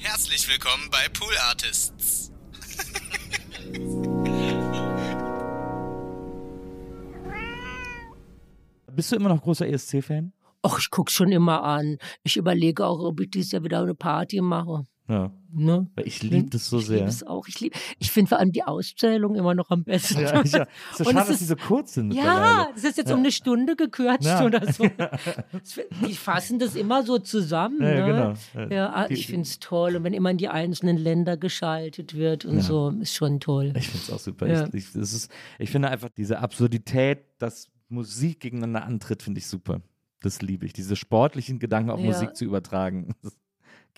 Herzlich willkommen bei Pool Artists. Bist du immer noch großer ESC-Fan? Och, ich guck's schon immer an. Ich überlege auch, ob ich dieses Jahr wieder eine Party mache. Ja. Ne? Weil ich liebe das so ich sehr. liebe es auch. Ich, lieb, ich finde vor allem die Auszählung immer noch am besten. Ja, ja. Ist so schade, es dass ist- die so kurz sind. Ja, das ist jetzt Ja. um eine Stunde gekürzt Ja. oder so. Die fassen das immer so zusammen. Ja, ne? genau. Ja. Ah, ich finde es toll. Und wenn immer in die einzelnen Länder geschaltet wird und so, ist schon toll. Ich finde es auch super. Ja. Ich, ich, ist, ich finde einfach diese Absurdität, dass Musik gegeneinander antritt, finde ich super. Das liebe ich. Diese sportlichen Gedanken auf. Musik zu übertragen. Das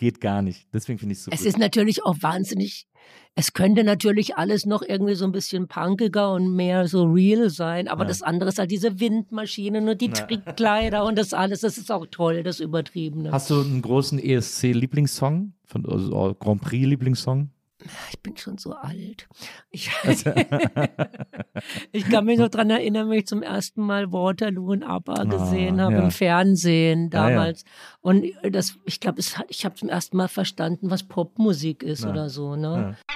geht gar nicht. Deswegen finde ich es so Es ist natürlich auch wahnsinnig. Es könnte natürlich alles noch irgendwie so ein bisschen punkiger und mehr so real sein, aber Ja. das andere ist halt diese Windmaschinen und die Ja. Trickkleider und das alles. Das ist auch toll, das Übertriebene. Hast du einen großen ESC-Lieblingssong? Von, also Grand Prix-Lieblingssong? Ich bin schon so alt. Ich, Also ich kann mich noch dran erinnern, wenn ich zum ersten Mal Waterloo und ABBA gesehen habe Ah, ja. im Fernsehen Ja, ja. damals. Und das, ich glaube, ich habe zum ersten Mal verstanden, was Popmusik ist Ja. oder so. Ne? Ja.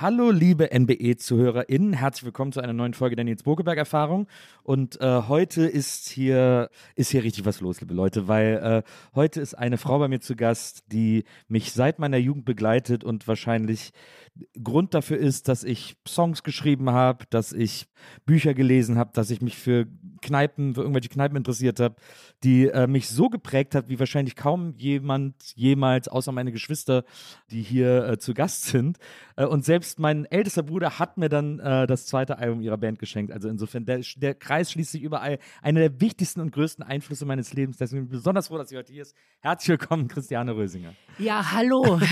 Hallo, liebe NBE-ZuhörerInnen. Herzlich willkommen zu einer neuen Folge der Nils Bokeberg-Erfahrung. Und äh, heute ist hier, ist hier richtig was los, liebe Leute, weil äh, heute ist eine Frau bei mir zu Gast, die mich seit meiner Jugend begleitet und wahrscheinlich Grund dafür ist, dass ich Songs geschrieben habe, dass ich Bücher gelesen habe, dass ich mich für Kneipen, für irgendwelche Kneipen interessiert habe, die äh, mich so geprägt hat, wie wahrscheinlich kaum jemand jemals, außer meine Geschwister, die hier äh, zu Gast sind. Äh, und selbst mein ältester Bruder hat mir dann äh, das zweite Album ihrer Band geschenkt. Also insofern, der, der Kreis schließt sich überall. Einer der wichtigsten und größten Einflüsse meines Lebens. Deswegen bin ich besonders froh, dass sie heute hier ist. Herzlich willkommen, Christiane Rösinger. Ja, hallo.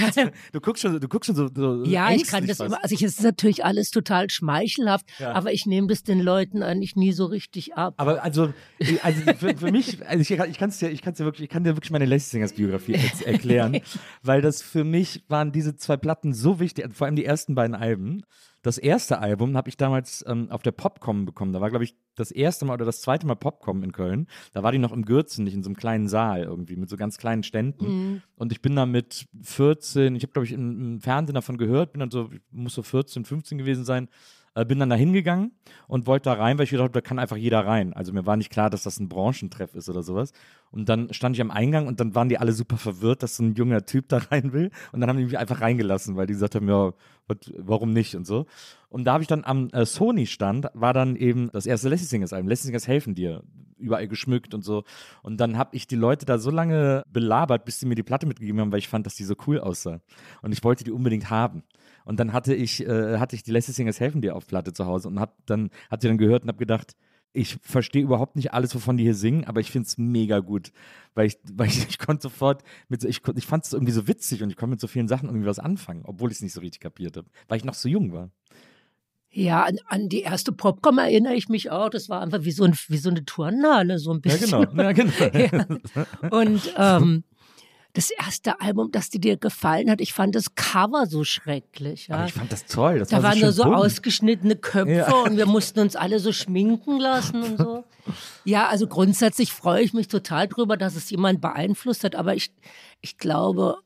Du guckst schon, du guckst schon so, so Ja, ich kann das immer, also ich, es ist natürlich alles total schmeichelhaft, Ja. aber ich nehme das den Leuten eigentlich nie so richtig ab. Aber also, also für, für mich, also ich, ich kann es dir, ich dir wirklich, ich kann dir wirklich meine Lessingers Biografie erklären, weil das für mich waren diese zwei Platten so wichtig, vor allem die ersten beiden Alben. Das erste Album habe ich damals ähm, auf der Popcom bekommen. Da war, glaube ich, das erste Mal oder das zweite Mal Popcom in Köln. Da war die noch im Gürzen, nicht in so einem kleinen Saal irgendwie, mit so ganz kleinen Ständen. Und ich bin da mit 14, ich habe, glaube ich, im, im Fernsehen davon gehört, bin dann so, ich muss so 14, 15 gewesen sein, äh, bin dann da hingegangen und wollte da rein, weil ich gedacht habe, da kann einfach jeder rein. Also mir war nicht klar, dass das ein Branchentreff ist oder sowas. Und dann stand ich am Eingang und dann waren die alle super verwirrt, dass so ein junger Typ da rein will. Und dann haben die mich einfach reingelassen, weil die gesagt haben, ja, wat- warum nicht und so. Und da habe ich dann am äh, Sony-Stand, war dann eben das erste Lassie Singers-Album. Lassie Singers helfen dir, überall geschmückt und so. Und dann habe ich die Leute da so lange belabert, bis sie mir die Platte mitgegeben haben, weil ich fand, dass die so cool aussah. Und ich wollte die unbedingt haben. Und dann hatte ich, äh, hatte ich die Lassie Singers helfen dir auf Platte zu Hause und hab dann, hat sie dann gehört und habe gedacht, ich verstehe überhaupt nicht alles, wovon die hier singen, aber ich finde es mega gut, weil ich, weil ich, ich konnte sofort mit, so- ich, ich fand es irgendwie so witzig und ich konnte mit so vielen Sachen irgendwie was anfangen, obwohl ich es nicht so richtig kapiert habe, weil ich noch so jung war. Ja, an, an die erste Popcom erinnere ich mich auch. Das war einfach wie so, ein, wie so eine Turnhalle, so ein Ja, bisschen. genau. Ja, genau. Ja. Und ähm, das erste Album, das dir gefallen hat, ich fand das Cover so schrecklich. Ja. Aber ich fand das toll. Das da war waren so nur so bunt. ausgeschnittene Köpfe Ja. und wir mussten uns alle so schminken lassen und so. Ja, also grundsätzlich freue ich mich total drüber, dass es jemand beeinflusst hat, aber ich, ich glaube,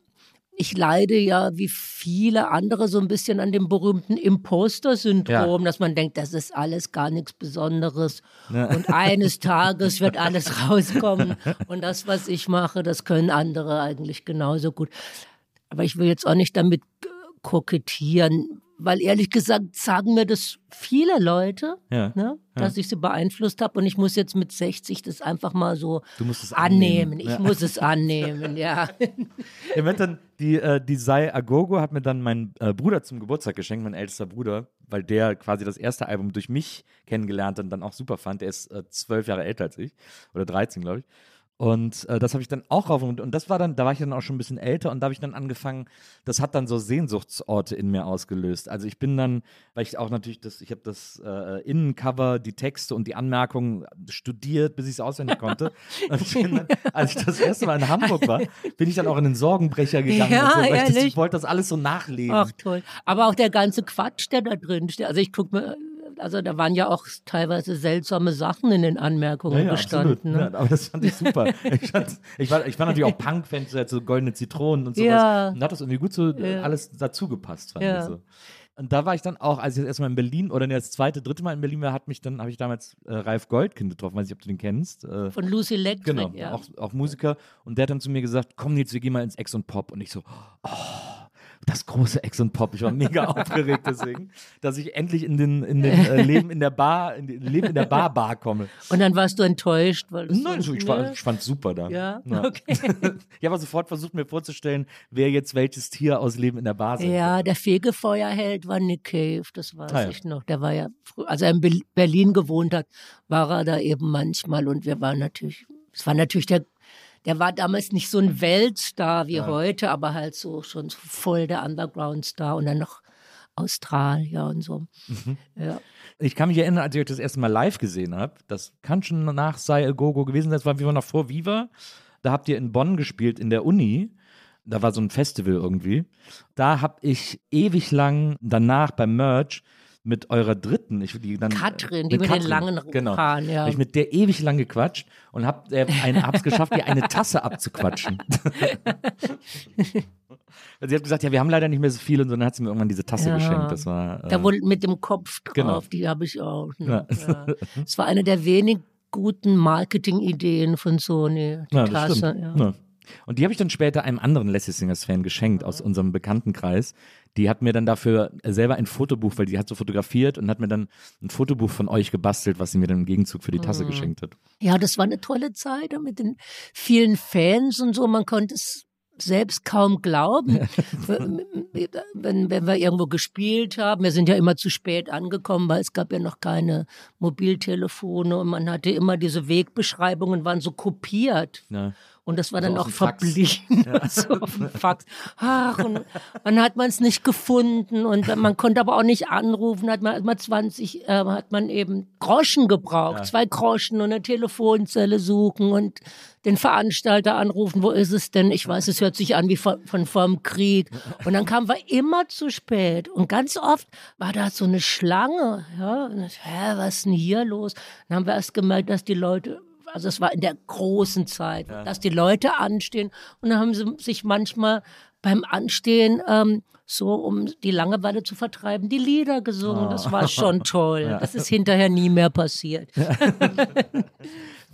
ich leide ja wie viele andere so ein bisschen an dem berühmten Imposter-Syndrom, Ja. dass man denkt, das ist alles gar nichts Besonderes und eines Tages wird alles rauskommen und das, was ich mache, das können andere eigentlich genauso gut. Aber ich will jetzt auch nicht damit kokettieren, weil ehrlich gesagt sagen mir das viele Leute, Ja. ne, dass ich sie beeinflusst habe und ich muss jetzt mit 60 das einfach mal so Du musst es annehmen. annehmen, Ich ja. muss es annehmen, ja. Ja, wenn dann die, äh, die Sai Agogo hat mir dann mein äh, Bruder zum Geburtstag geschenkt, mein ältester Bruder, weil der quasi das erste Album durch mich kennengelernt und dann auch super fand. Der ist äh, zwölf Jahre älter als ich oder 13, glaube ich. Und äh, das habe ich dann auch rauf und, und das war dann, da war ich dann auch schon ein bisschen älter und da habe ich dann angefangen, das hat dann so Sehnsuchtsorte in mir ausgelöst. Also ich bin dann, weil ich auch natürlich das, ich habe das äh, Innencover, die Texte und die Anmerkungen studiert, bis ich es auswendig konnte. Und ich dann, als ich das erste Mal in Hamburg war, bin ich dann auch in den Sorgenbrecher gegangen. Ja, und so, weil ich, das, ich wollte das alles so nachlesen. Ach toll. Aber auch der ganze Quatsch, der da drin steht. Also ich gucke mir, also da waren ja auch teilweise seltsame Sachen in den Anmerkungen gestanden. absolut. Ja, Ne? aber das fand ich super. ich, fand, ich, war, ich war natürlich auch Punk-Fan, so, so goldene Zitronen und sowas. Ja. Und da hat das irgendwie gut so äh, Ja. alles dazu gepasst, fand Ja. ich so. Und da war ich dann auch, als ich jetzt erstmal in Berlin oder das zweite, dritte Mal in Berlin war, hat mich dann, habe ich damals äh, Ralf Goldkind getroffen, weiß nicht, ob du den kennst. Äh, Von Lucy Electric, Genau, ja. auch, auch Musiker. Und der hat dann zu mir gesagt, komm Nils, wir gehen mal ins Ex und Pop. Und ich so, oh, das große Ex und Pop. Ich war mega aufgeregt deswegen, dass ich endlich in den, in den äh, Leben in der Bar, in den Leben in der Bar Bar komme. Und dann warst du enttäuscht, weil es Nein, so, ich, war, ich fand super da. Ja, okay. ich habe sofort versucht, mir vorzustellen, wer jetzt welches Tier aus Leben in der Bar sein Ja, der Fegefeuerheld war Nick Cave, das weiß Ah, ja. ich noch. Der war ja, als er in Be- Berlin gewohnt hat, war er da eben manchmal und wir waren natürlich, es war natürlich der, der war damals nicht so ein Weltstar wie heute, aber halt so schon so voll der Underground-Star und dann noch Australier und so. Mhm. Ja. Ich kann mich erinnern, als ich euch das erste Mal live gesehen habe, das kann schon nach Sei A Gogo gewesen sein, das war, wir waren noch vor Viva, da habt ihr in Bonn gespielt, in der Uni, da war so ein Festival irgendwie, da habe ich ewig lang danach beim Merch mit eurer dritten, ich die dann Katrin, die mit den langen genau, Haaren, ja. hab ich mit der ewig lang gequatscht und hab äh, ein, hab's geschafft, ihr eine Tasse abzuquatschen. Weil sie hat gesagt, ja, wir haben leider nicht mehr so viel und so, dann hat sie mir irgendwann diese Tasse Ja. geschenkt. Das war äh, Da wohl mit dem Kopf drauf, Genau. die habe ich auch. Ne? Ja. Es war eine der wenigen guten Marketing-Ideen von Sony, die Tasse. stimmt. Ja. Und die habe ich dann später einem anderen Lassie Singers Fan geschenkt aus unserem Bekanntenkreis. Die hat mir dann dafür selber ein Fotobuch, weil die hat so fotografiert und hat mir dann ein Fotobuch von euch gebastelt, was sie mir dann im Gegenzug für die Mhm. Tasse geschenkt hat. Ja, das war eine tolle Zeit mit den vielen Fans und so. Man konnte es selbst kaum glauben, wenn, wenn wir irgendwo gespielt haben. Wir sind ja immer zu spät angekommen, weil es gab ja noch keine Mobiltelefone und man hatte immer diese Wegbeschreibungen, waren so kopiert. Ja. Und das war Also dann auch verblieben, so auf dem Fax. Ach, und dann hat man es nicht gefunden und man konnte aber auch nicht anrufen. Hat man mal 20, äh, hat man eben Groschen gebraucht, zwei Groschen und eine Telefonzelle suchen und den Veranstalter anrufen. Wo ist es denn? Ich weiß, es hört sich an wie von, von vorm Krieg. Und dann kamen wir immer zu spät und ganz oft war da so eine Schlange. Ja, und ich, hä, was ist denn hier los? Dann haben wir erst gemerkt, dass die Leute also es war in der großen Zeit, dass die Leute anstehen und dann haben sie sich manchmal beim Anstehen ähm, so, um die Langeweile zu vertreiben, die Lieder gesungen. Das war schon toll. Das ist hinterher nie mehr passiert.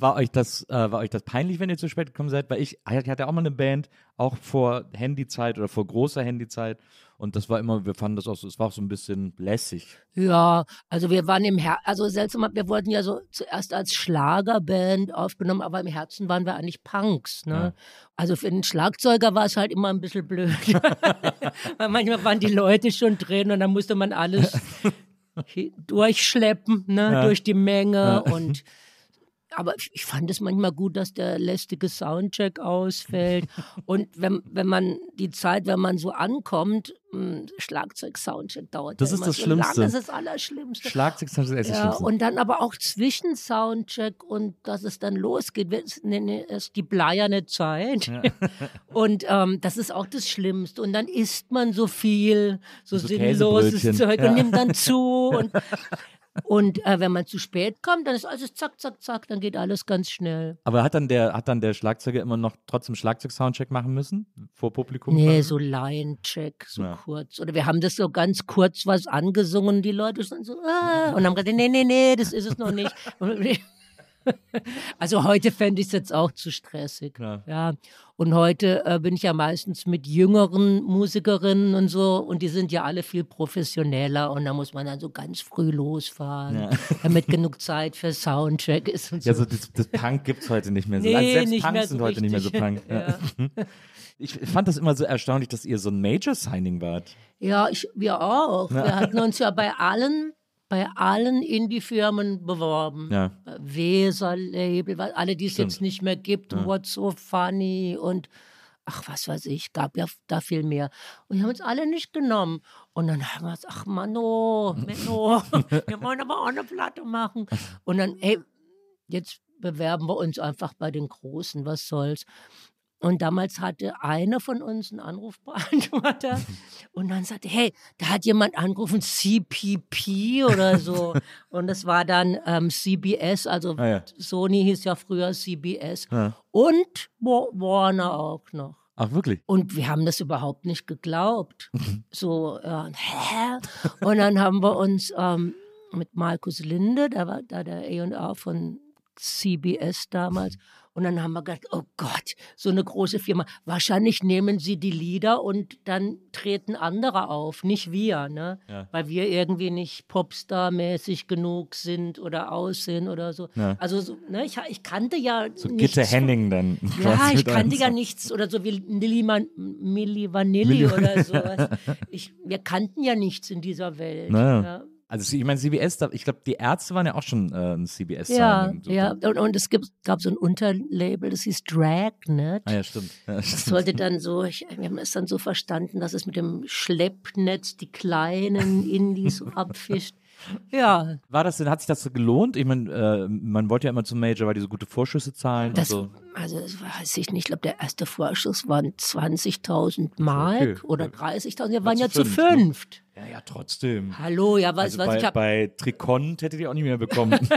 War euch das, äh, war euch das peinlich, wenn ihr zu spät gekommen seid? Weil ich, ich hatte auch mal eine Band, auch vor Handyzeit oder vor großer Handyzeit. Und das war immer, wir fanden das auch so, es war auch so ein bisschen lässig. Ja, also wir waren im Her also seltsam, wir wurden ja so zuerst als Schlagerband aufgenommen, aber im Herzen waren wir eigentlich Punks. Ne? Also für den Schlagzeuger war es halt immer ein bisschen blöd. Weil manchmal waren die Leute schon drin und dann musste man alles durchschleppen, ne? durch die Menge und aber ich- fand es manchmal gut, dass der lästige Soundcheck ausfällt. Und wenn, wenn man die Zeit, wenn man so ankommt, mh, Schlagzeug-Soundcheck dauert Das ja ist immer das so Schlimmste. lange. Das ist das Allerschlimmste. Schlagzeug ist das ja, Schlimmste. und dann aber auch Zwischensoundcheck und dass es dann losgeht. Wir nennen es die bleierne Zeit. Und ähm, das ist auch das Schlimmste. Und dann isst man so viel, so, So sinnloses. Zeug Ja. und nimmt dann zu. Und Und äh, wenn man zu spät kommt, dann ist alles zack, zack, zack, dann geht alles ganz schnell. Aber hat dann der, hat dann der Schlagzeuger immer noch trotzdem Schlagzeug-Soundcheck machen müssen? Vor Publikum? Nee, so Line-Check, so Ja. kurz. Oder wir haben das so ganz kurz was angesungen, die Leute sind so, ah, und haben gesagt, nee, nee, nee, das ist es noch nicht. Also heute fände ich es jetzt auch zu stressig. Klar. Ja. Und heute äh, bin ich ja meistens mit jüngeren Musikerinnen und so und die sind ja alle viel professioneller und da muss man dann so ganz früh losfahren, damit genug Zeit für Soundcheck ist und so. Ja, so das, das Punk gibt es heute nicht mehr so. Nee, also selbst nicht Punks mehr so sind heute nicht mehr so. Punk. Ja. Ja. Ich fand das immer so erstaunlich, dass ihr so ein Major-Signing wart. Ja, ich, wir auch. Wir hatten uns ja bei allen, bei allen Indie-Firmen beworben. Ja. Weser-Label, alle, die es jetzt nicht mehr gibt, und What's So Funny und ach, was weiß ich, gab ja da viel mehr. Und die haben uns alle nicht genommen. Und dann haben wir gesagt, ach Mano, Menno, wir wollen aber auch eine Platte machen. Und dann, hey, jetzt bewerben wir uns einfach bei den Großen, was soll's. Und damals hatte einer von uns einen Anrufbeantworter und dann sagte, hey, da hat jemand angerufen, CPP oder so. und das war dann ähm, CBS, also Ah, ja. Sony hieß ja früher CBS. Ja. Und Wa- Warner auch noch. Ach, wirklich? Und wir haben das überhaupt nicht geglaubt. So, ja, hä? Und dann haben wir uns ähm, mit Markus Linde, da war da der A&R von CBS damals, und dann haben wir gedacht, oh Gott, so eine große Firma. Wahrscheinlich nehmen sie die Lieder und dann treten andere auf, nicht wir, ne? Ja. Weil wir irgendwie nicht Popstar-mäßig genug sind oder aussehen oder so. Ja. Also, so, ne, ich, ich kannte ja So nichts Gitte Henning dann. ja, ich kannte ja nichts oder so wie Milli, Man Milli Vanilli Milli- oder sowas. Ich, wir kannten ja nichts in dieser Welt. Naja. Ja, Also ich meine, CBS, ich glaube, die Ärzte waren ja auch schon äh, ein ja, CBS-Signing. So. ja. Und, und es gibt, gab so ein Unterlabel, das hieß Dragnet. Ah ja, stimmt. Ja, Das stimmt. sollte dann so, ich, wir haben es dann so verstanden, dass es mit dem Schleppnetz die kleinen Indies abfischt. Ja, War das denn, hat sich das so gelohnt? Ich meine, äh, man wollte ja immer zum Major, weil die so gute Vorschüsse zahlen das, und so. also das weiß ich nicht, ich glaube, der erste Vorschuss waren 20.000 Mark Okay. oder 30.000, wir waren ja zu fünft, ne? fünft. Ja, ja, trotzdem. Hallo, ja, Also weißt du was, bei, ich habe bei Tricont hättet ihr auch nicht mehr bekommen.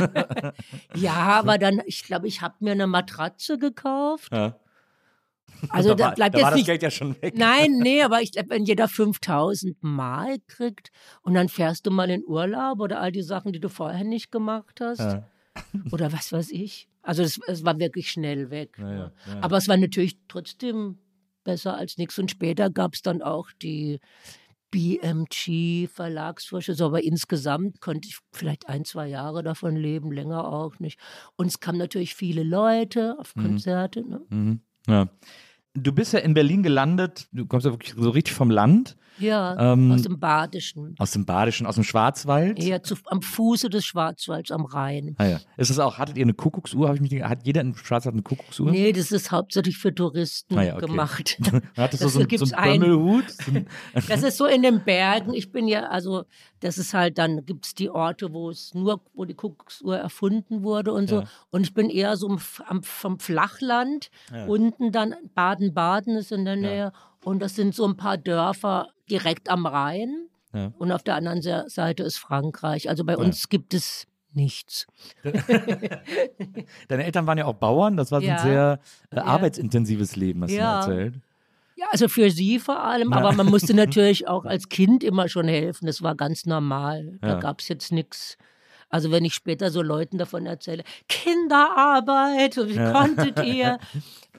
Ja, aber dann, ich glaube, ich habe mir eine Matratze gekauft. ja. Also da da, war, bleibt da war jetzt das nicht. Geld ja schon weg. Nein, nee, aber ich glaube, wenn jeder 5000 Mal kriegt und dann fährst du mal in Urlaub oder all die Sachen, die du vorher nicht gemacht hast Ja. oder was weiß ich. Also es, es war wirklich schnell weg. Ja, ja, ja. Aber es war natürlich trotzdem besser als nichts. Und später gab es dann auch die BMG Verlagsvorschüsse, aber insgesamt konnte ich vielleicht ein, zwei Jahre davon leben, länger auch nicht. Und es kamen natürlich viele Leute auf Konzerte. Ne? Mhm. ja. Du bist ja in Berlin gelandet, du kommst ja wirklich so richtig vom Land, Ja, Ähm, aus dem Badischen. aus dem Badischen, aus dem Schwarzwald. Eher zu, am Fuße des Schwarzwalds am Rhein. Ah ja. Ist das auch, hattet ihr eine Kuckucksuhr? Hab ich mich, hat jeder im Schwarzwald eine Kuckucksuhr? Nee, das ist hauptsächlich für Touristen Ah ja, okay. gemacht. Hattest du so, so gibt's einen ein- Bömmelhut? So Das ist so in den Bergen. Ich bin ja, also, das ist halt, dann gibt es die Orte, wo es nur, wo die Kuckucksuhr erfunden wurde und so. Ja. Und ich bin eher so am, am, vom Flachland. Unten dann Baden-Baden ist in der Nähe. Und das sind so ein paar Dörfer direkt am Rhein. Ja. Und auf der anderen Se- Seite ist Frankreich. Also bei uns gibt es nichts. Deine Eltern waren ja auch Bauern, das war so ein Ja. sehr äh, arbeitsintensives Leben, hast Ja. du erzählt. Ja, also für sie vor allem, aber man musste natürlich auch als Kind immer schon helfen. Das war ganz normal. Da Ja. gab es jetzt nichts. Also wenn ich später so Leuten davon erzähle, Kinderarbeit, wie konntet ihr?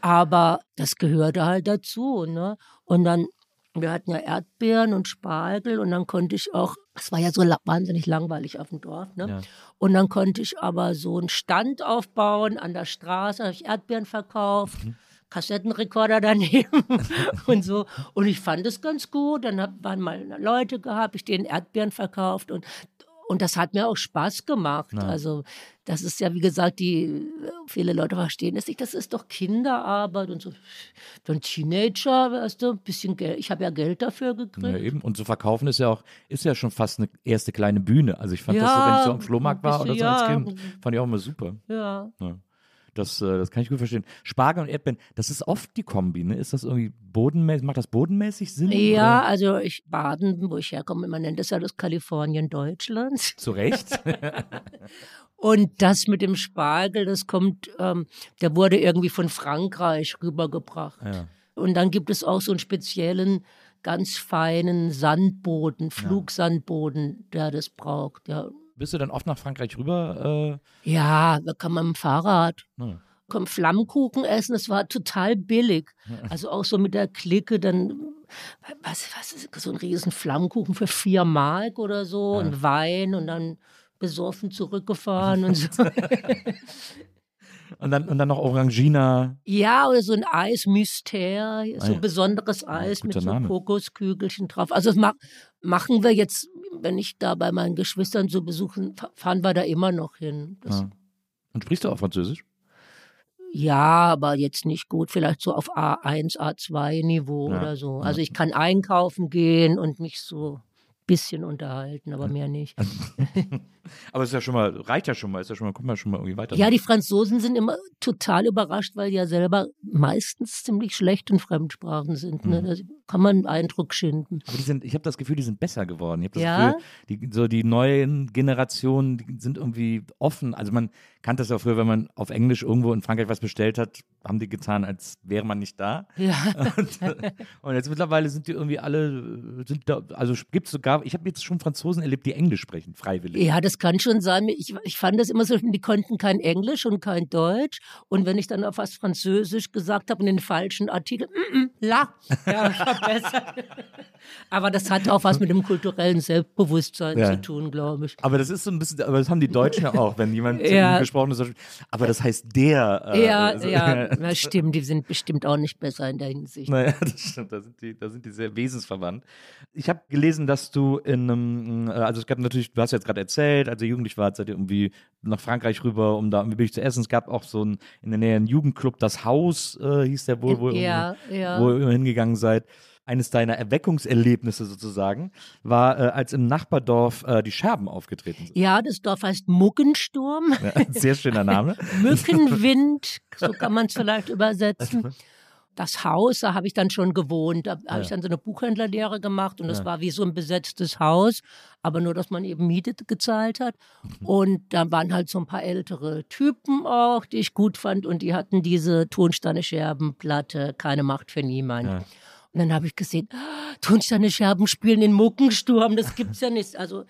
Aber das gehörte halt dazu. Ne? Und dann, wir hatten ja Erdbeeren und Spargel und dann konnte ich auch, es war ja so wahnsinnig langweilig auf dem Dorf, ne? Ja. Und dann konnte ich aber so einen Stand aufbauen an der Straße, habe ich Erdbeeren verkauft. Kassettenrekorder daneben und so. Und ich fand es ganz gut. Dann hab, waren mal Leute gehabt, ich denen Erdbeeren verkauft und und das hat mir auch Spaß gemacht. Also, das ist ja, wie gesagt, die viele Leute verstehen es nicht, das ist doch Kinderarbeit und so. Einen Teenager, weißt du, ein bisschen Geld. Ich habe ja Geld dafür gekriegt. Ja, eben. Und so verkaufen ist ja auch, ist ja schon fast eine erste kleine Bühne. Also ich fand das so, Ja, wenn ich so am Flohmarkt war ein oder so bisschen, als ja. Kind, fand ich auch immer super. Ja. Das, äh, das kann ich gut verstehen. Spargel und Erdbeeren, das ist oft die Kombi, ne? Ist das irgendwie bodenmäßig, macht das bodenmäßig Sinn? Ja, oder? also ich Baden, wo ich herkomme, man nennt das ja das Kalifornien Deutschlands. Zu Recht. Und das mit dem Spargel, das kommt, ähm, der wurde irgendwie von Frankreich rübergebracht. ja. Und dann gibt es auch so einen speziellen, ganz feinen Sandboden, Flugsandboden, der das braucht. Ja, Bist du dann oft nach Frankreich rüber? Äh, ja da kann man mit dem Fahrrad. Ja. Komm, Flammkuchen essen, das war total billig. Also auch so mit der Clique, dann, was, was ist so ein riesen Flammkuchen für vier Mark oder so und Wein und dann besoffen zurückgefahren und so. und, dann, und dann noch Orangina. Ja, oder so ein Eis Mystère, so Ah, ja. ein besonderes Eis mit guter so Name. Kokoskügelchen drauf. Also das ma machen wir jetzt, wenn ich da bei meinen Geschwistern so besuchen, fa- fahren wir da immer noch hin. Ja. Und sprichst du auch Französisch? ja. aber jetzt nicht gut, vielleicht so auf A1, A2 Niveau Ja, oder so. Also ich kann einkaufen gehen und mich so ein bisschen unterhalten, aber mehr nicht. Aber es ist ja schon mal, reicht ja schon mal, ist ja schon mal, kommt man schon mal irgendwie weiter. Ja, die Franzosen sind immer total überrascht, weil die ja selber meistens ziemlich schlecht in Fremdsprachen sind. Ne? Mhm. Da kann man einen Eindruck schinden. Aber die sind, ich habe das Gefühl, die sind besser geworden. Ich habe das Ja? Gefühl, die, so die neuen Generationen, die sind irgendwie offen. Also man kannte das ja früher, wenn man auf Englisch irgendwo in Frankreich was bestellt hat, haben die getan, als wäre man nicht da. Ja. Und, äh, und jetzt mittlerweile sind die irgendwie alle, äh, sind da, also gibt es sogar, ich habe jetzt schon Franzosen erlebt, die Englisch sprechen, freiwillig. Ja, das kann schon sein. Ich, ich fand das immer so, die konnten kein Englisch und kein Deutsch. Und wenn ich dann auf was Französisch gesagt habe und den falschen Artikel, mm, mm, la, ja, verbessert. Aber das hat auch was mit dem kulturellen Selbstbewusstsein Ja. zu tun, glaube ich. Aber das ist so ein bisschen, aber das haben die Deutschen ja auch, wenn jemand Ja. gesprochen ist. Aber das heißt der. äh, ja, also- ja, das stimmt. Die sind bestimmt auch nicht besser in der Hinsicht. Naja, das stimmt, da sind die, da sind die sehr wesensverwandt. Ich habe gelesen, dass du in einem, äh, also es gab natürlich, du hast jetzt gerade erzählt, als ihr jugendlich wart, seid ihr irgendwie nach Frankreich rüber, um da irgendwie billig zu essen. Es gab auch so ein, in der Nähe einen Jugendclub, das Haus äh, hieß der wohl, wo, ihr ja, ja. wo ihr immer hingegangen seid. Eines deiner Erweckungserlebnisse sozusagen war, äh, als im Nachbardorf äh, die Scherben aufgetreten sind. Ja, das Dorf heißt Muckensturm. Ja, sehr schöner Name. Mückenwind, so kann man es vielleicht übersetzen. Das Haus, da habe ich dann schon gewohnt. Da habe ich dann so eine Buchhändlerlehre gemacht und das Ja. war wie so ein besetztes Haus, aber nur, dass man eben Miete gezahlt hat. Und da waren halt so ein paar ältere Typen auch, die ich gut fand und die hatten diese Tonsteine-Scherbenplatte, keine Macht für niemanden. Ja. Und dann habe ich gesehen, ah, Tonsteine-Scherben spielen in Muckensturm, das gibt's ja nicht. Also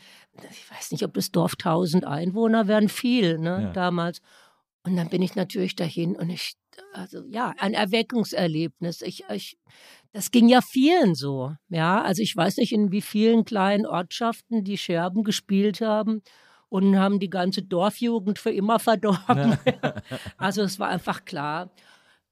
ich weiß nicht, ob das Dorf 1000 Einwohner wären, viel ne, Ja. damals. Und dann bin ich natürlich dahin und ich, also ja, ein Erweckungserlebnis. Ich, ich, das ging ja vielen so. Ja, also ich weiß nicht, in wie vielen kleinen Ortschaften die Scherben gespielt haben und haben die ganze Dorfjugend für immer verdorben. also es war einfach klar,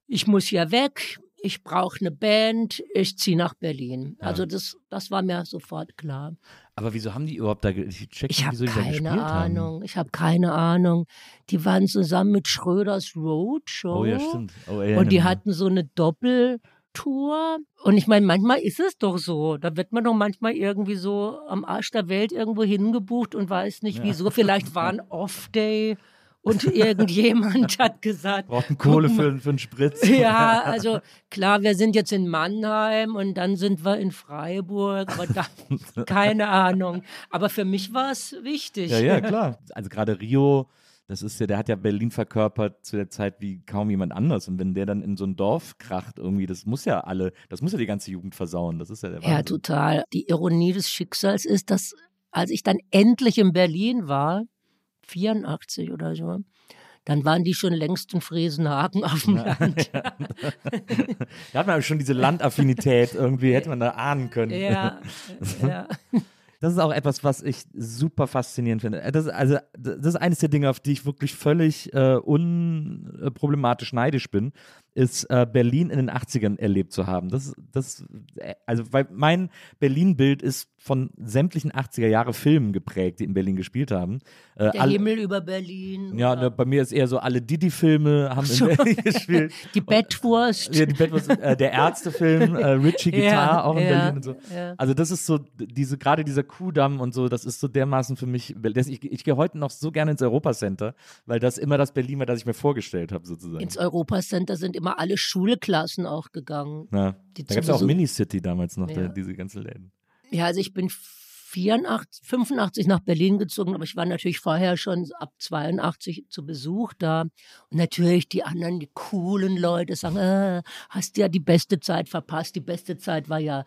ich muss hier weg. Ich brauche eine Band, ich ziehe nach Berlin. Also das, das war mir sofort klar. Aber wieso haben die überhaupt da, ge- ich habe keine haben. Ahnung. Ich habe keine Ahnung. Die waren zusammen mit Schröders Roadshow. Oh ja, stimmt. Oh, Und die hatten so eine Doppeltour. Und ich meine, manchmal ist es doch so. Da wird man doch manchmal irgendwie so am Arsch der Welt irgendwo hingebucht und weiß nicht wieso. Vielleicht war ein Off-Day und irgendjemand hat gesagt. Brauchten Kohle für, für einen Spritz. ja, also klar, wir sind jetzt in Mannheim und dann sind wir in Freiburg, aber da, keine Ahnung. Aber für mich war es wichtig. Ja, ja, klar. Also gerade Rio, das ist ja, der hat ja Berlin verkörpert zu der Zeit wie kaum jemand anders. Und wenn der dann in so ein Dorf kracht irgendwie, das muss ja alle, das muss ja die ganze Jugend versauen. Das ist ja der Ja, Wahnsinn. total. Die Ironie des Schicksals ist, dass als ich dann endlich in Berlin war, 84 oder so, dann waren die schon längst in Friesenhagen auf dem Land. Da hat man aber schon diese Landaffinität irgendwie, hätte man da ahnen können. ja, ja. Das ist auch etwas, was ich super faszinierend finde. Das, ist also, das ist eines der Dinge, auf die ich wirklich völlig äh, unproblematisch neidisch bin, ist äh, Berlin in den 80ern erlebt zu haben. Das, das, äh, also, weil mein Berlin-Bild ist von sämtlichen 80er Jahre Filmen geprägt, die in Berlin gespielt haben. Äh, Der alle, Himmel über Berlin. Ja, ne, bei mir ist eher so, alle Didi-Filme haben in Berlin gespielt. Die Bettwurst. Ja, die Bettwurst, äh, der Ärztefilm, äh, Richie Guitar ja, auch in ja, Berlin und so. Ja. Also das ist so, diese, gerade dieser Kuhdamm und so, das ist so dermaßen für mich, das, ich, ich gehe heute noch so gerne ins Europacenter, weil das immer das Berlin war, das ich mir vorgestellt habe sozusagen. Ins Europacenter sind immer alle Schulklassen auch gegangen. Ja. da gab es auch Minicity damals noch, da, diese ganzen Läden. Ja, also ich bin 84, 85 nach Berlin gezogen, aber ich war natürlich vorher schon ab 82 zu Besuch da. Und natürlich die anderen, die coolen Leute sagen, äh, hast ja die beste Zeit verpasst. Die beste Zeit war ja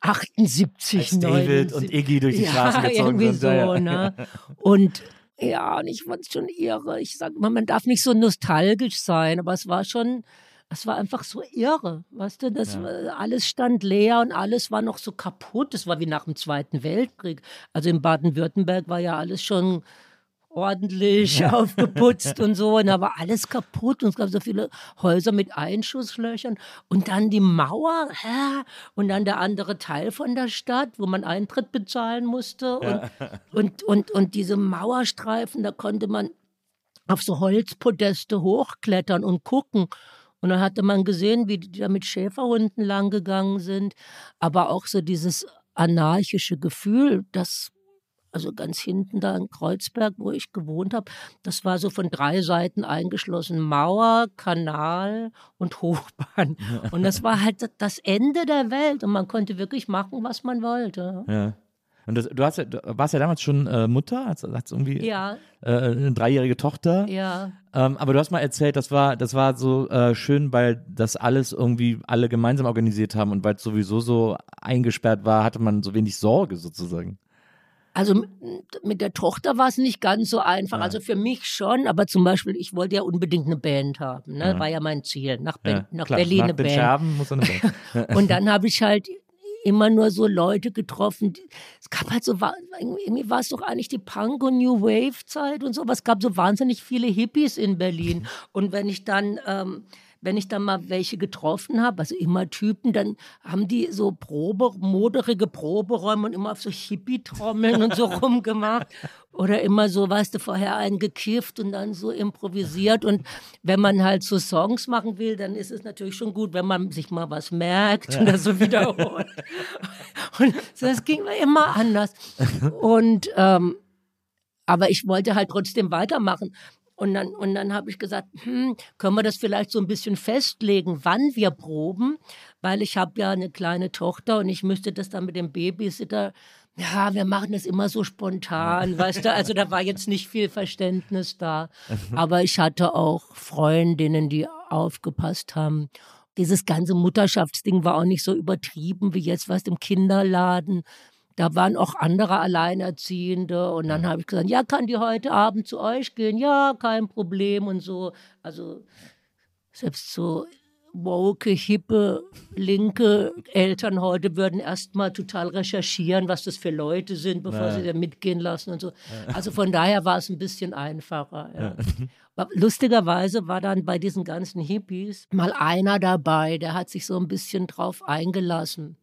78, Als 79. David und Iggy durch die ja, Straßen gezogen irgendwie sind. So, ne? Und ja, und ich fand es schon irre. Ich sag mal, man darf nicht so nostalgisch sein, aber es war schon, es war einfach so irre, weißt du, das ja. alles stand leer und alles war noch so kaputt. Es war wie nach dem Zweiten Weltkrieg. Also in Baden-Württemberg war ja alles schon ordentlich ja. aufgeputzt und so. Und da war alles kaputt und es gab so viele Häuser mit Einschusslöchern. Und dann die Mauer hä? und dann der andere Teil von der Stadt, wo man Eintritt bezahlen musste. Und, ja. und, und, und diese Mauerstreifen, da konnte man auf so Holzpodeste hochklettern und gucken. Und dann hatte man gesehen, wie die da mit Schäferhunden langgegangen sind. Aber auch so dieses anarchische Gefühl, das also ganz hinten da in Kreuzberg, wo ich gewohnt habe, das war so von drei Seiten eingeschlossen. Mauer, Kanal und Hochbahn. Und das war halt das Ende der Welt und man konnte wirklich machen, was man wollte. Ja. Und das, du, hast ja, du warst ja damals schon äh, Mutter, hast, hast irgendwie ja. äh, eine dreijährige Tochter. Ja. Ähm, aber du hast mal erzählt, das war, das war so äh, schön, weil das alles irgendwie alle gemeinsam organisiert haben und weil es sowieso so eingesperrt war, hatte man so wenig Sorge sozusagen. Also mit der Tochter war es nicht ganz so einfach. Ja. Also für mich schon, aber zum Beispiel, ich wollte ja unbedingt eine Band haben. Ne? Ja. War ja mein Ziel. Nach, ja, nach Berlin nach eine Band. Scherben muss eine Band. und dann habe ich halt immer nur so Leute getroffen. Es gab halt so, irgendwie war es doch eigentlich die Punk- und New Wave-Zeit und so, aber es gab so wahnsinnig viele Hippies in Berlin. Und wenn ich dann ähm, wenn ich dann mal welche getroffen habe, also immer Typen, dann haben die so Probe, moderige Proberäume und immer auf so Hippie-Trommeln und so rumgemacht. Oder immer so, weißt du, vorher einen gekifft und dann so improvisiert. Und wenn man halt so Songs machen will, dann ist es natürlich schon gut, wenn man sich mal was merkt ja. und das so wiederholt. und das ging immer anders. Und ähm, aber ich wollte halt trotzdem weitermachen. Und dann, und dann habe ich gesagt, hm, können wir das vielleicht so ein bisschen festlegen, wann wir proben? Weil ich habe ja eine kleine Tochter und ich müsste das dann mit dem Babysitter, ja, wir machen das immer so spontan, weißt du? Also da war jetzt nicht viel Verständnis da. Aber ich hatte auch Freundinnen, die aufgepasst haben. Dieses ganze Mutterschaftsding war auch nicht so übertrieben wie jetzt, was im Kinderladen da waren auch andere Alleinerziehende und dann habe ich gesagt, ja, kann die heute Abend zu euch gehen? Ja, kein Problem und so. Also selbst so woke, hippe, linke Eltern heute würden erstmal total recherchieren, was das für Leute sind, bevor ja. sie da mitgehen lassen und so. Also von daher war es ein bisschen einfacher. Ja. Ja. Lustigerweise war dann bei diesen ganzen Hippies mal einer dabei, der hat sich so ein bisschen drauf eingelassen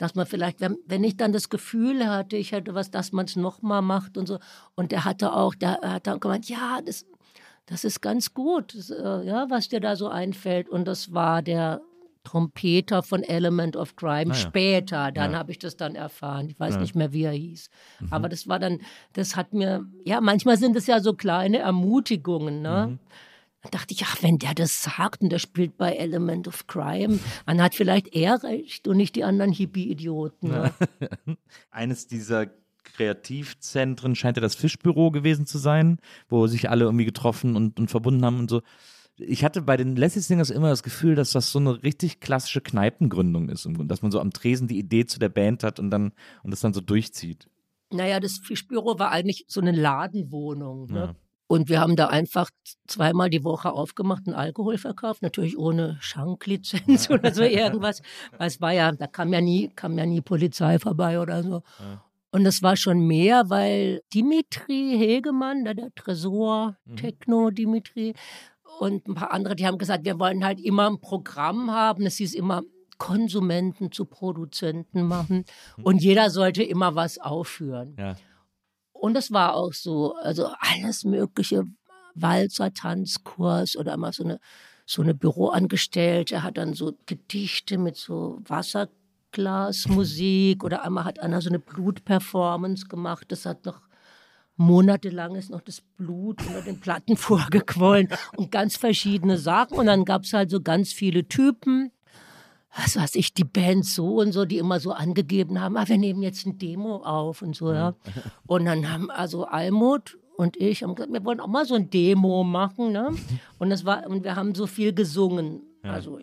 dass man vielleicht, wenn, wenn ich dann das Gefühl hatte, ich hätte was, dass man es nochmal macht und so. Und der hatte auch, der hat dann gemeint, ja, das, das ist ganz gut, das, äh, ja, was dir da so einfällt. Und das war der Trompeter von Element of Crime. Ah, ja. Später, dann ja. habe ich das dann erfahren. Ich weiß ja. nicht mehr, wie er hieß. Mhm. Aber das war dann, das hat mir, ja, manchmal sind es ja so kleine Ermutigungen, ne? Mhm. Dann dachte ich, ach, wenn der das sagt und der spielt bei Element of Crime, dann hat vielleicht er recht und nicht die anderen Hippie-Idioten. Ne? Eines dieser Kreativzentren scheint ja das Fischbüro gewesen zu sein, wo sich alle irgendwie getroffen und, und verbunden haben und so. Ich hatte bei den Leslie Singers immer das Gefühl, dass das so eine richtig klassische Kneipengründung ist, dass man so am Tresen die Idee zu der Band hat und dann und das dann so durchzieht. Naja, das Fischbüro war eigentlich so eine Ladenwohnung. Ne? Ja. Und wir haben da einfach zweimal die Woche aufgemacht und Alkohol verkauft, natürlich ohne Schanklizenz oder so irgendwas. Weil es war ja, da kam ja nie, kam ja nie Polizei vorbei oder so. Ja. Und das war schon mehr, weil Dimitri Hegemann, der, der Tresor, mhm. Techno Dimitri und ein paar andere, die haben gesagt, wir wollen halt immer ein Programm haben. Es hieß immer Konsumenten zu Produzenten machen und jeder sollte immer was aufführen. Ja. Und das war auch so, also alles mögliche, Walzer, Tanzkurs oder mal so eine, so eine Büroangestellte hat dann so Gedichte mit so Wasserglasmusik oder einmal hat einer so eine Blutperformance gemacht, das hat noch monatelang ist noch das Blut unter den Platten vorgequollen und ganz verschiedene Sachen. Und dann gab es halt so ganz viele Typen, was weiß ich, die Band so und so, die immer so angegeben haben, ah, wir nehmen jetzt ein Demo auf und so, ja. Und dann haben also Almut und ich haben gesagt, wir wollen auch mal so ein Demo machen, ne? Und das war, und wir haben so viel gesungen. Also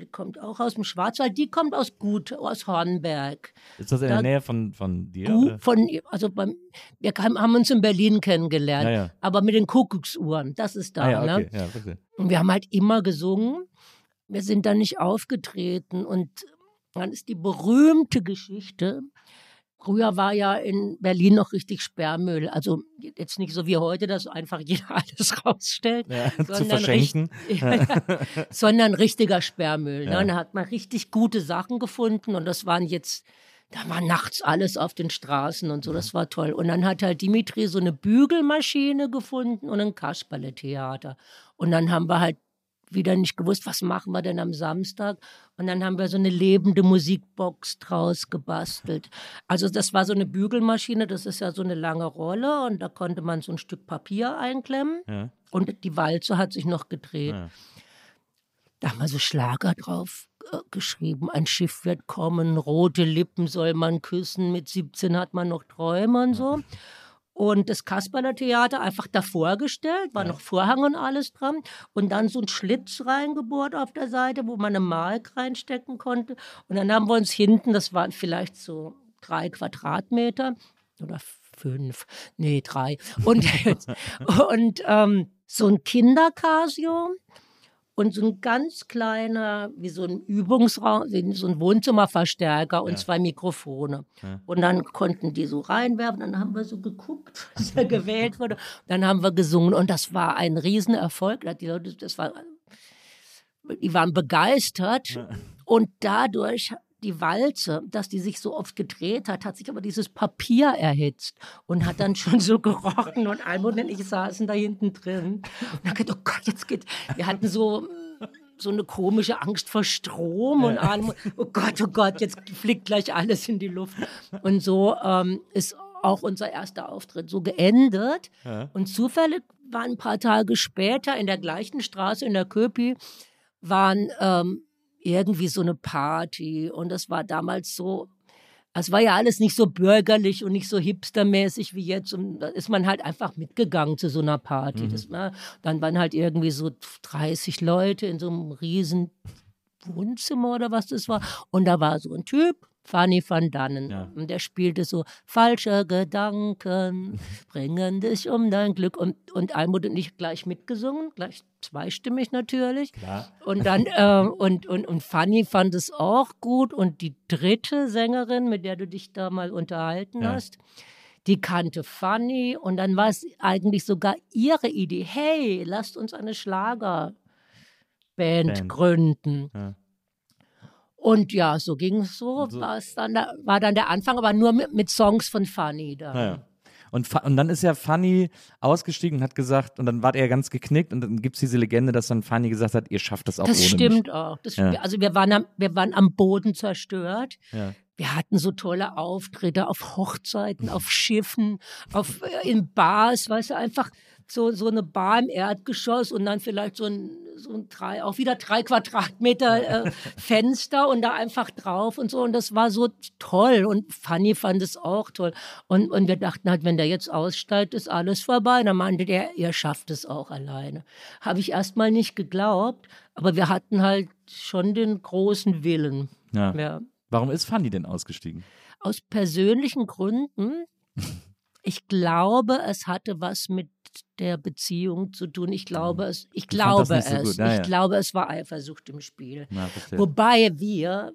die kommt auch aus dem Schwarzwald, die kommt aus Gut, aus Hornberg. Ist das in Da- der Nähe von, von dir? Gu- oder? Von, also beim, wir haben uns in Berlin kennengelernt, Ja, ja. aber mit den Kuckucksuhren, das ist da. Ah, ja, ne? okay. Ja, verstehe. Und wir haben halt immer gesungen. Wir sind dann nicht aufgetreten. Und dann ist die berühmte Geschichte. Früher war ja in Berlin noch richtig Sperrmüll. Also jetzt nicht so wie heute, dass einfach jeder alles rausstellt. Ja, zu sondern verschenken. richt- sondern richtiger Sperrmüll. Ja. Ne? Da hat man richtig gute Sachen gefunden und das waren jetzt, da war nachts alles auf den Straßen und so, das war toll. Und dann hat halt Dimitri so eine Bügelmaschine gefunden und ein Kasperle-Theater. Und dann haben wir halt wieder nicht gewusst, was machen wir denn am Samstag. Und dann haben wir so eine lebende Musikbox draus gebastelt. Also das war so eine Bügelmaschine, das ist ja so eine lange Rolle und da konnte man so ein Stück Papier einklemmen. Ja. Und die Walze hat sich noch gedreht. Ja. Da haben wir so Schlager drauf äh, geschrieben. Ein Schiff wird kommen, rote Lippen soll man küssen. Mit 17 hat man noch Träume und so. Und das Kasperler Theater einfach davor gestellt, war noch Vorhang und alles dran. Und dann so ein Schlitz reingebohrt auf der Seite, wo man eine Mark reinstecken konnte. Und dann haben wir uns hinten, das waren vielleicht so drei Quadratmeter oder fünf, nee, drei. Und, und ähm, so ein Kindercasio und so ein ganz kleiner, wie so ein Übungsraum, so ein Wohnzimmerverstärker und zwei Mikrofone. Und dann konnten die so reinwerfen, dann haben wir so geguckt, was da gewählt wurde. Dann haben wir gesungen und das war ein Riesenerfolg. Die Leute, das war, die waren begeistert und dadurch die Walze, dass die sich so oft gedreht hat, hat sich aber dieses Papier erhitzt und hat dann schon so gerochen und Almut und ich saßen da hinten drin. Und dann gedacht, oh Gott, jetzt geht, wir hatten so so eine komische Angst vor Strom und Almut, oh Gott, oh Gott, jetzt fliegt gleich alles in die Luft. Und so ähm, ist auch unser erster Auftritt so geendet. Und zufällig war ein paar Tage später in der gleichen Straße in der Köpi waren ähm, irgendwie so eine Party. Und das war damals so, es war ja alles nicht so bürgerlich und nicht so hipstermäßig wie jetzt. Und da ist man halt einfach mitgegangen zu so einer Party. Das war, dann waren halt irgendwie so 30 Leute in so einem riesen Wohnzimmer oder was das war. Und da war so ein Typ, Fanny van Dannen. Ja. Und der spielte so, falsche Gedanken bringen dich um dein Glück. Und, und Almut und ich gleich mitgesungen, gleich zweistimmig natürlich. Klar. Und dann, äh, und, und, und Fanny fand es auch gut. Und die dritte Sängerin, mit der du dich da mal unterhalten Ja. hast, die kannte Fanny. Und dann war es eigentlich sogar ihre Idee. Hey, lasst uns eine Schlagerband Band. gründen. Ja. Und ja, so ging es so, So. dann der, war dann der Anfang, aber nur mit, mit Songs von Fanny da. Naja. Und, und dann ist ja Fanny ausgestiegen und hat gesagt, und dann war er ganz geknickt und dann gibt es diese Legende, dass dann Fanny gesagt hat, ihr schafft das auch Das ohne stimmt mich. auch. Das, Ja. Also wir waren, am, wir waren am Boden zerstört. Ja. Wir hatten so tolle Auftritte auf Hochzeiten, auf Schiffen, auf, äh, in Bars, weißt du, einfach so, so eine Bar im Erdgeschoss und dann vielleicht so ein, so ein drei, auch wieder drei Quadratmeter äh, Fenster und da einfach drauf und so. Und das war so toll. Und Fanny fand es auch toll. Und, und wir dachten halt, wenn der jetzt aussteigt, ist alles vorbei. Dann meinte der, ihr schafft es auch alleine. Habe ich erst mal nicht geglaubt, aber wir hatten halt schon den großen Willen. Ja. Ja Warum ist Fanny denn ausgestiegen? aus persönlichen Gründen. Ich glaube, es hatte was mit der Beziehung zu tun. Ich glaube es. Ich das glaube so es. gut. Ja, ich ja. glaube, es war Eifersucht im Spiel. Verstehe. Wobei wir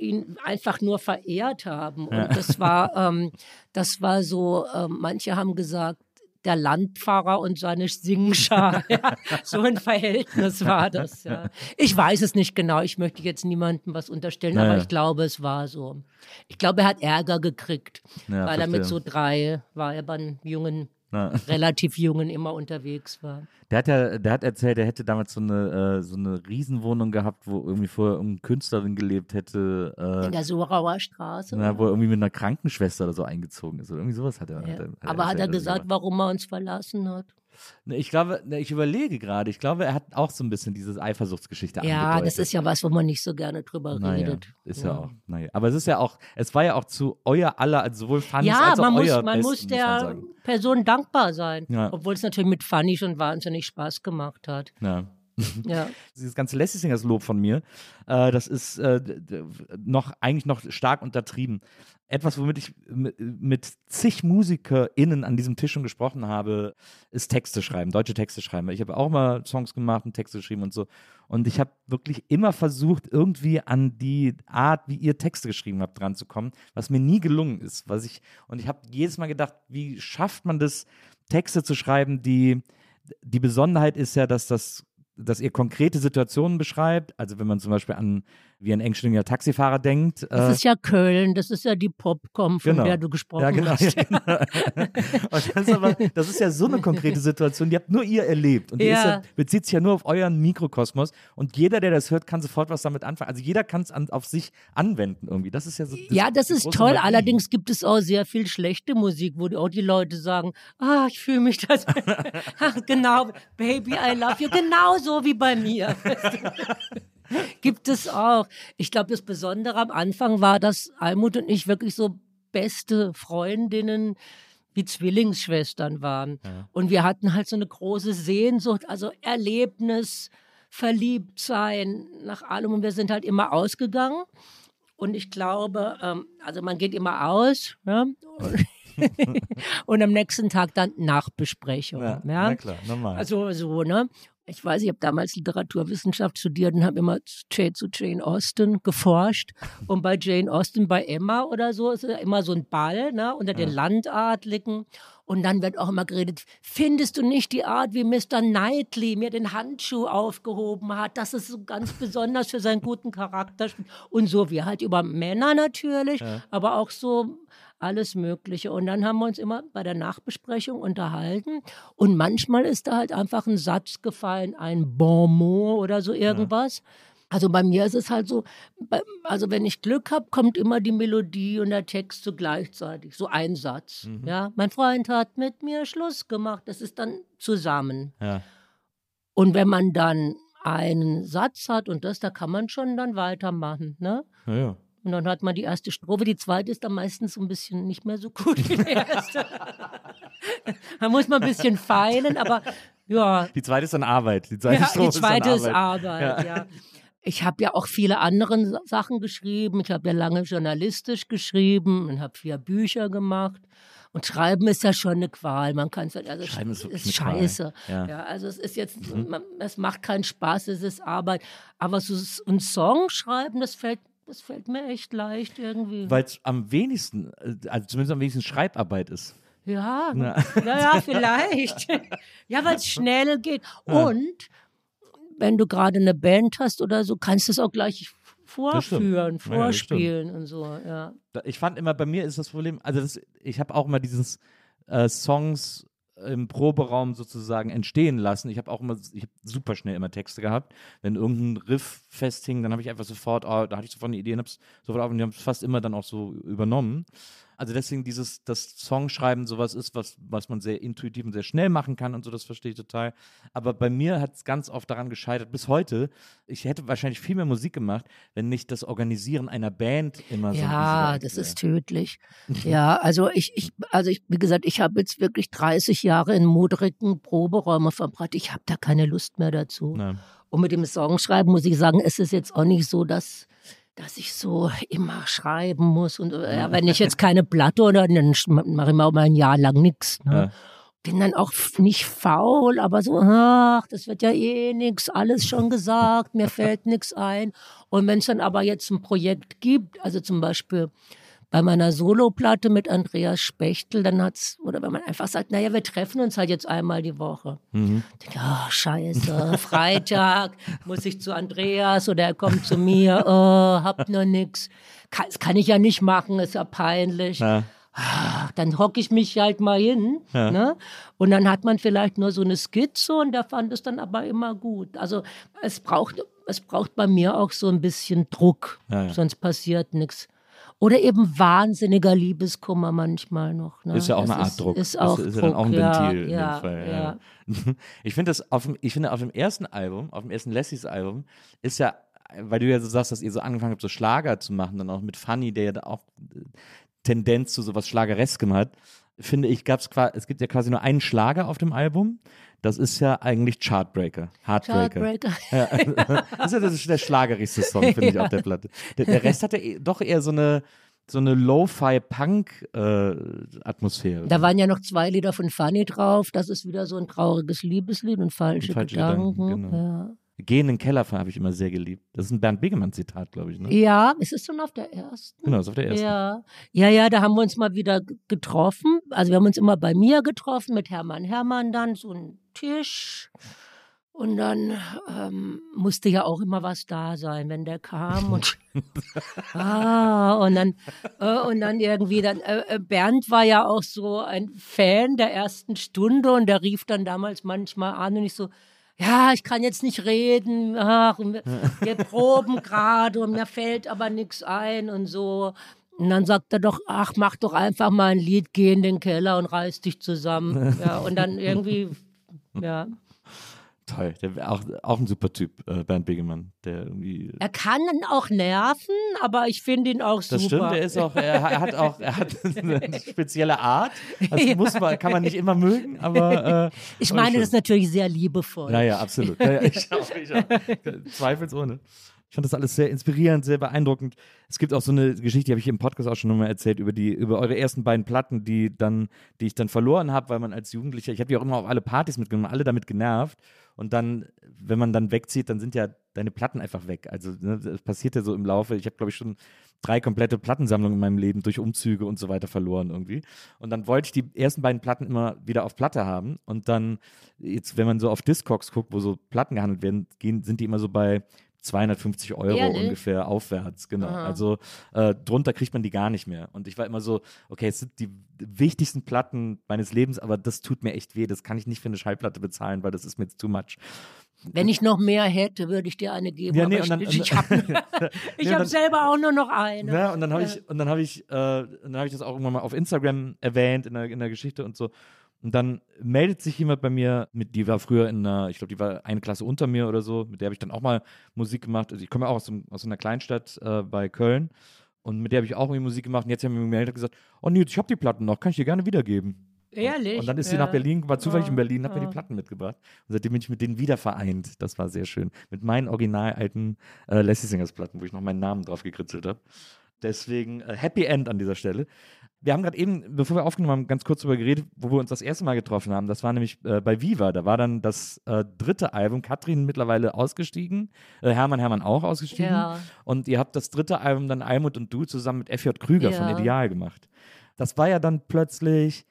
ihn einfach nur verehrt haben. Und Ja. das war, ähm, das war so, ähm, manche haben gesagt, der Landpfarrer und seine Singschar. Ja, so ein Verhältnis war das, ja. Ich weiß es nicht genau, ich möchte jetzt niemandem was unterstellen, Naja. aber ich glaube, es war so. Ich glaube, er hat Ärger gekriegt, Ja, weil er mit verstehe. so drei, war er beim jungen, Na. relativ jungen immer unterwegs war. Der hat ja, der hat erzählt, er hätte damals so eine, äh, so eine Riesenwohnung gehabt, wo irgendwie vorher irgendeine Künstlerin gelebt hätte, In äh, der Sorauer Straße. na, wo er irgendwie mit einer Krankenschwester oder so eingezogen ist. Oder irgendwie sowas hat er. ja. hat er, hat aber hat er erzählt, gesagt, warum er uns verlassen hat? Ne, Ich glaube, ne, ich überlege gerade, ich glaube, er hat auch so ein bisschen diese Eifersuchtsgeschichte Ja, angedeutet. das ist ja was, wo man nicht so gerne drüber Naja, redet. ist ja. auch. Naja. Aber es ist ja auch, es war ja auch zu euer aller, also sowohl Fannys Ja, als auch man, muss, euer man muss Besten, der man sagen. Person dankbar sein. Ja. Obwohl es natürlich mit Fanny schon wahnsinnig Spaß gemacht hat. Ja. Ja. Dieses ganze Lassie Singers Lob von mir, äh, das ist äh, noch eigentlich noch stark untertrieben. Etwas, womit ich mit zig MusikerInnen an diesem Tisch schon gesprochen habe, ist Texte schreiben, deutsche Texte schreiben. Ich habe auch mal Songs gemacht und Texte geschrieben und so. Und ich habe wirklich immer versucht, irgendwie an die Art, wie ihr Texte geschrieben habt, dran zu kommen, was mir nie gelungen ist. Was ich, und ich habe jedes Mal gedacht, wie schafft man das, Texte zu schreiben, die die Besonderheit ist ja, dass das dass ihr konkrete Situationen beschreibt, also wenn man zum Beispiel an wie ein engstirniger Taxifahrer denkt. Das äh, ist ja Köln, das ist ja die Popcom, von Genau. der du gesprochen ja, genau. hast. Ja, genau. Das, ist aber, das ist ja so eine konkrete Situation, die habt nur ihr erlebt. Und die Ja. bezieht sich ja nur auf euren Mikrokosmos. Und jeder, der das hört, kann sofort was damit anfangen. Also jeder kann es auf sich anwenden irgendwie. Das ist ja so. Das, Ja, das ist toll. Magie. Allerdings gibt es auch sehr viel schlechte Musik, wo auch die Leute sagen, ah, ich fühle mich das. Genau, Baby, I love you. Genauso wie bei mir. gibt es auch. Ich glaube, das Besondere am Anfang war, dass Almut und ich wirklich so beste Freundinnen wie Zwillingsschwestern waren. Und wir hatten halt so eine große Sehnsucht, also Erlebnis, Verliebtsein nach allem. Und wir sind halt immer ausgegangen. Und ich glaube, ähm, also man geht immer aus ja? und, und am nächsten Tag dann Nachbesprechung. Ja, Ja, na klar, normal. Also so, ne? Ich weiß, ich habe damals Literaturwissenschaft studiert und habe immer Jane zu Jane Austen geforscht. Und bei Jane Austen, bei Emma oder so, ist ja immer so ein Ball, ne? Unter den Landadligen. Und dann wird auch immer geredet, findest du nicht die Art, wie Mr. Knightley mir den Handschuh aufgehoben hat, dass es so ganz besonders für seinen guten Charakter. Und so, wir halt über Männer natürlich, aber auch so alles Mögliche. Und dann haben wir uns immer bei der Nachbesprechung unterhalten. Und manchmal ist da halt einfach ein Satz gefallen, ein Bon mot oder so irgendwas. Also bei mir ist es halt so, also wenn ich Glück habe, kommt immer die Melodie und der Text so gleichzeitig, so ein Satz. Ja, mein Freund hat mit mir Schluss gemacht. Das ist dann zusammen. ja. Und wenn man dann einen Satz hat und das, da kann man schon dann weitermachen. Ne? Ja, ja. Und dann hat man die erste Strophe, die zweite ist dann meistens so ein bisschen nicht mehr so gut wie die erste. da muss man ein bisschen feilen, aber ja, Die zweite ist dann Arbeit. Die zweite, ja, Strophe die zweite ist ist dann Arbeit. Arbeit, ja. Ich habe ja auch viele andere Sa- Sachen geschrieben. Ich habe ja lange journalistisch geschrieben und habe vier Bücher gemacht. Und Schreiben ist ja schon eine Qual. Man kann es also Schreiben ist ist scheiße. Ja. Ja. also es ist jetzt, man, es macht keinen Spaß, es ist Arbeit. Aber so ein Song schreiben, das fällt, das fällt mir echt leicht irgendwie. Weil es am wenigsten, äh, also zumindest am wenigsten Schreibarbeit ist. Ja, ja, ja, vielleicht. ja, weil es schnell geht. Und wenn du gerade eine Band hast oder so, kannst du es auch gleich vorführen, Ja, ja, vorspielen und so. Ja. Ich fand immer, bei mir ist das Problem, also das, ich habe auch immer dieses äh, Songs im Proberaum sozusagen entstehen lassen. Ich habe auch immer, ich habe super schnell immer Texte gehabt. Wenn irgendein Riff festhing, dann habe ich einfach sofort, oh, da hatte ich sofort eine Idee und habe es sofort auf und die haben es fast immer dann auch so übernommen. Also deswegen dieses, das Songschreiben sowas ist, was, was man sehr intuitiv und sehr schnell machen kann und so, das verstehe ich total. Aber bei mir hat es ganz oft daran gescheitert, bis heute, ich hätte wahrscheinlich viel mehr Musik gemacht, wenn nicht das Organisieren einer Band immer so Ja, das wäre. ist tödlich. Ja, also ich, ich, also ich, wie gesagt, ich habe jetzt wirklich 30 Jahre in modrigen Proberäumen verbracht. Ich habe da keine Lust mehr dazu. Nein. Und mit dem Songschreiben muss ich sagen, es ist jetzt auch nicht so, dass, dass ich so immer schreiben muss. Und äh, wenn ich jetzt keine Platte oder dann mache ich mal ein Jahr lang nichts. Ne? Ja. Bin dann auch nicht faul, aber so, ach, das wird ja eh nix, alles schon gesagt, mir fällt nichts ein. Und wenn es dann aber jetzt ein Projekt gibt, also zum Beispiel bei meiner Soloplatte mit Andreas Spechtel, dann hat's, oder wenn man einfach sagt, naja, wir treffen uns halt jetzt einmal die Woche. Mhm. Denke, oh, scheiße, Freitag muss ich zu Andreas oder er kommt zu mir, oh, hab nix. Kann, das kann ich ja nicht machen, ist ja peinlich. Ja. Ach, dann hocke ich mich halt mal hin. Ja. Ne? Und dann hat man vielleicht nur so eine Skizze und der fand es dann aber immer gut. Also es braucht, es braucht bei mir auch so ein bisschen Druck, ja, ja. sonst passiert nichts. Oder eben wahnsinniger Liebeskummer manchmal noch. Ne? Ist ja auch das eine Art ist, Druck. Ist auch ist, ist Druck, ja dann auch ein Ventil ja, in dem Fall. Ja. Ich finde das auf dem, ich finde auf dem ersten Album, auf dem ersten Lessies Album, ist ja, weil du ja so sagst, dass ihr so angefangen habt, so Schlager zu machen, dann auch mit Funny, der ja da auch Tendenz zu sowas Schlagereskem hat, finde ich, gab's es gibt ja quasi nur einen Schlager auf dem Album. Das ist ja eigentlich Chartbreaker, Heartbreaker. Chartbreaker. Ja, das ist ja das, der schlagerigste Song, finde ich, auf der Platte. Der, der Rest hat ja eh- doch eher so eine, so eine Lo-Fi-Punk-Atmosphäre. Da waren ja noch zwei Lieder von Funny drauf. Das ist wieder so ein trauriges Liebeslied und falsche, Falsche Gedanken. Gedanken, genau. ja. Geh in den Keller habe ich immer sehr geliebt. Das ist ein Bernd Begemann-Zitat, glaube ich. Ne? ja, ist es schon auf der ersten? Genau, ist auf der ersten. Ja. ja, ja, da haben wir uns mal wieder getroffen. Also wir haben uns immer bei mir getroffen mit Hermann Hermann dann, so ein Tisch. Und dann ähm, musste ja auch immer was da sein, wenn der kam. Und, ah, und dann, äh, und dann irgendwie, dann, äh, äh, Bernd war ja auch so ein Fan der ersten Stunde und der rief dann damals manchmal an und ich so, ja, ich kann jetzt nicht reden, ach, wir, wir proben gerade und mir fällt aber nichts ein und so. Und dann sagt er doch, ach, mach doch einfach mal ein Lied, geh in den Keller und reiß dich zusammen. Ja, und dann irgendwie, ja. Toll. Der auch, auch ein super Typ, äh, Bernd Begemann. Der irgendwie. Er kann auch nerven, aber ich finde ihn auch Das super. stimmt, er ist auch, er, hat auch, er hat eine spezielle Art. Das Ja. muss man, kann man nicht immer mögen, aber. Äh, ich meine das natürlich sehr liebevoll. Ja, ja, absolut. Ja, ja, ich auch, ich auch. Zweifelsohne. Ich fand das alles sehr inspirierend, sehr beeindruckend. Es gibt auch so eine Geschichte, die habe ich im Podcast auch schon nochmal erzählt, über die, über eure ersten beiden Platten, die dann, die ich dann verloren habe, weil man als Jugendlicher, ich habe die auch immer auf alle Partys mitgenommen, alle damit genervt. Und dann, wenn man dann wegzieht, dann sind ja deine Platten einfach weg. Also ne, das passiert ja so im Laufe. Ich habe, glaube ich, schon drei komplette Plattensammlungen in meinem Leben durch Umzüge und so weiter verloren irgendwie. Und dann wollte ich die ersten beiden Platten immer wieder auf Platte haben. Und dann, jetzt, wenn man so auf Discogs guckt, wo so Platten gehandelt werden, gehen, sind die immer so bei 250 Euro Ehrlich? ungefähr aufwärts, genau. Aha. Also äh, drunter kriegt man die gar nicht mehr. Und ich war immer so, okay, es sind die wichtigsten Platten meines Lebens, aber das tut mir echt weh. Das kann ich nicht für eine Schallplatte bezahlen, weil das ist mir jetzt too much. Wenn ich noch mehr hätte, würde ich dir eine geben. Ja, nee, dann- ich, ich habe Nee, hab selber auch nur noch eine. Ja, und dann habe ich, und dann habe ich, äh, dann habe ich das auch irgendwann mal auf Instagram erwähnt in der, in der Geschichte und so. Und dann meldet sich jemand bei mir, mit, die war früher in einer, ich glaube, die war eine Klasse unter mir oder so, mit der habe ich dann auch mal Musik gemacht. Also ich komme ja auch aus, einem, aus einer Kleinstadt äh, bei Köln und mit der habe ich auch irgendwie Musik gemacht. Und jetzt haben wir mir gemeldet und gesagt, oh Nils, ich habe die Platten noch, kann ich dir gerne wiedergeben. Ehrlich? Und dann ist sie Ja. nach Berlin, war zufällig in Ah, Berlin, hat mir ah. die Platten mitgebracht. Und seitdem bin ich mit denen wieder vereint. Das war sehr schön. Mit meinen original alten äh, Lassie Singers Platten, wo ich noch meinen Namen drauf gekritzelt habe. Deswegen äh, Happy End an dieser Stelle. Wir haben gerade eben, bevor wir aufgenommen haben, ganz kurz darüber geredet, wo wir uns das erste Mal getroffen haben. Das war nämlich äh, bei Viva. Da war dann das äh, dritte Album. Katrin mittlerweile ausgestiegen, äh, Hermann Hermann auch ausgestiegen. Ja. Und ihr habt das dritte Album dann Almut und du zusammen mit FJ Krüger von Ja. Ideal gemacht. Das war ja dann plötzlich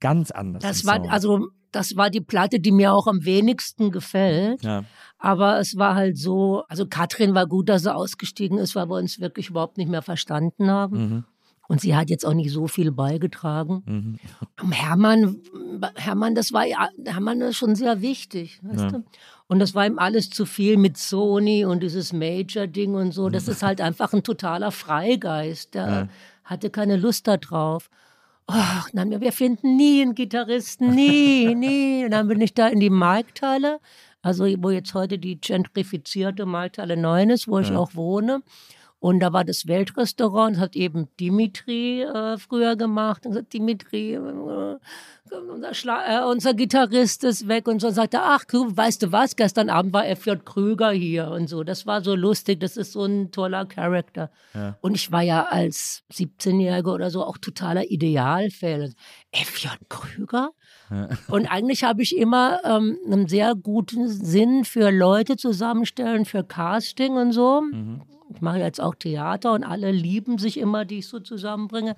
ganz anders. Das war, also, das war die Platte, die mir auch am wenigsten gefällt. Ja. Aber es war halt so, also Katrin war gut, dass sie ausgestiegen ist, weil wir uns wirklich überhaupt nicht mehr verstanden haben. Mhm. Und sie hat jetzt auch nicht so viel beigetragen. Mhm. Hermann, Hermann, das war ja, Hermann ist schon sehr wichtig, weißt Ja. du? Und das war ihm alles zu viel mit Sony und dieses Major-Ding und so. Das ist halt einfach ein totaler Freigeist. Der Ja. hatte keine Lust da drauf. Ach, dann, wir finden nie einen Gitarristen, nie, nie. Und dann bin ich da in die Markthalle, also wo jetzt heute die gentrifizierte Markthalle 9 ist, wo ich Ja. auch wohne. Und da war das Weltrestaurant, das hat eben Dimitri äh, früher gemacht. Und gesagt, Dimitri, äh, unser, Schla äh, unser Gitarrist ist weg. Und so sagte er, ach, weißt du was, gestern Abend war FJ Krüger hier und so. Das war so lustig, das ist so ein toller Charakter. Ja. Und ich war ja als 17-Jährige oder so auch totaler Idealfan. FJ Krüger? Und eigentlich habe ich immer ähm, einen sehr guten Sinn für Leute zusammenstellen, für Casting und so. Ich mache jetzt auch Theater und alle lieben sich immer, die ich so zusammenbringe.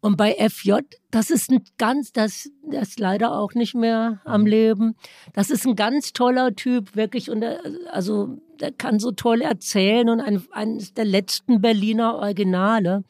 Und bei FJ, das ist ein ganz, das, das ist leider auch nicht mehr am Leben. Das ist ein ganz toller Typ, wirklich. Und der, also, der kann so toll erzählen und ein, eines der letzten Berliner Originale.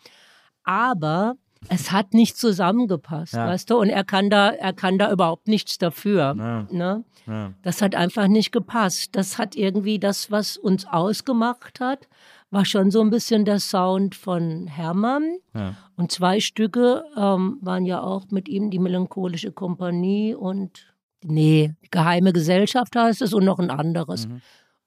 Aber es hat nicht zusammengepasst, Ja. weißt du? Und er kann da, er kann da überhaupt nichts dafür. Ja. Ne? Ja. Das hat einfach nicht gepasst. Das hat irgendwie das, was uns ausgemacht hat, war schon so ein bisschen der Sound von Hermann. Ja. Und zwei Stücke ähm, waren ja auch mit ihm die Melancholische Kompanie und nee, Geheime Gesellschaft heißt es und noch ein anderes. Mhm.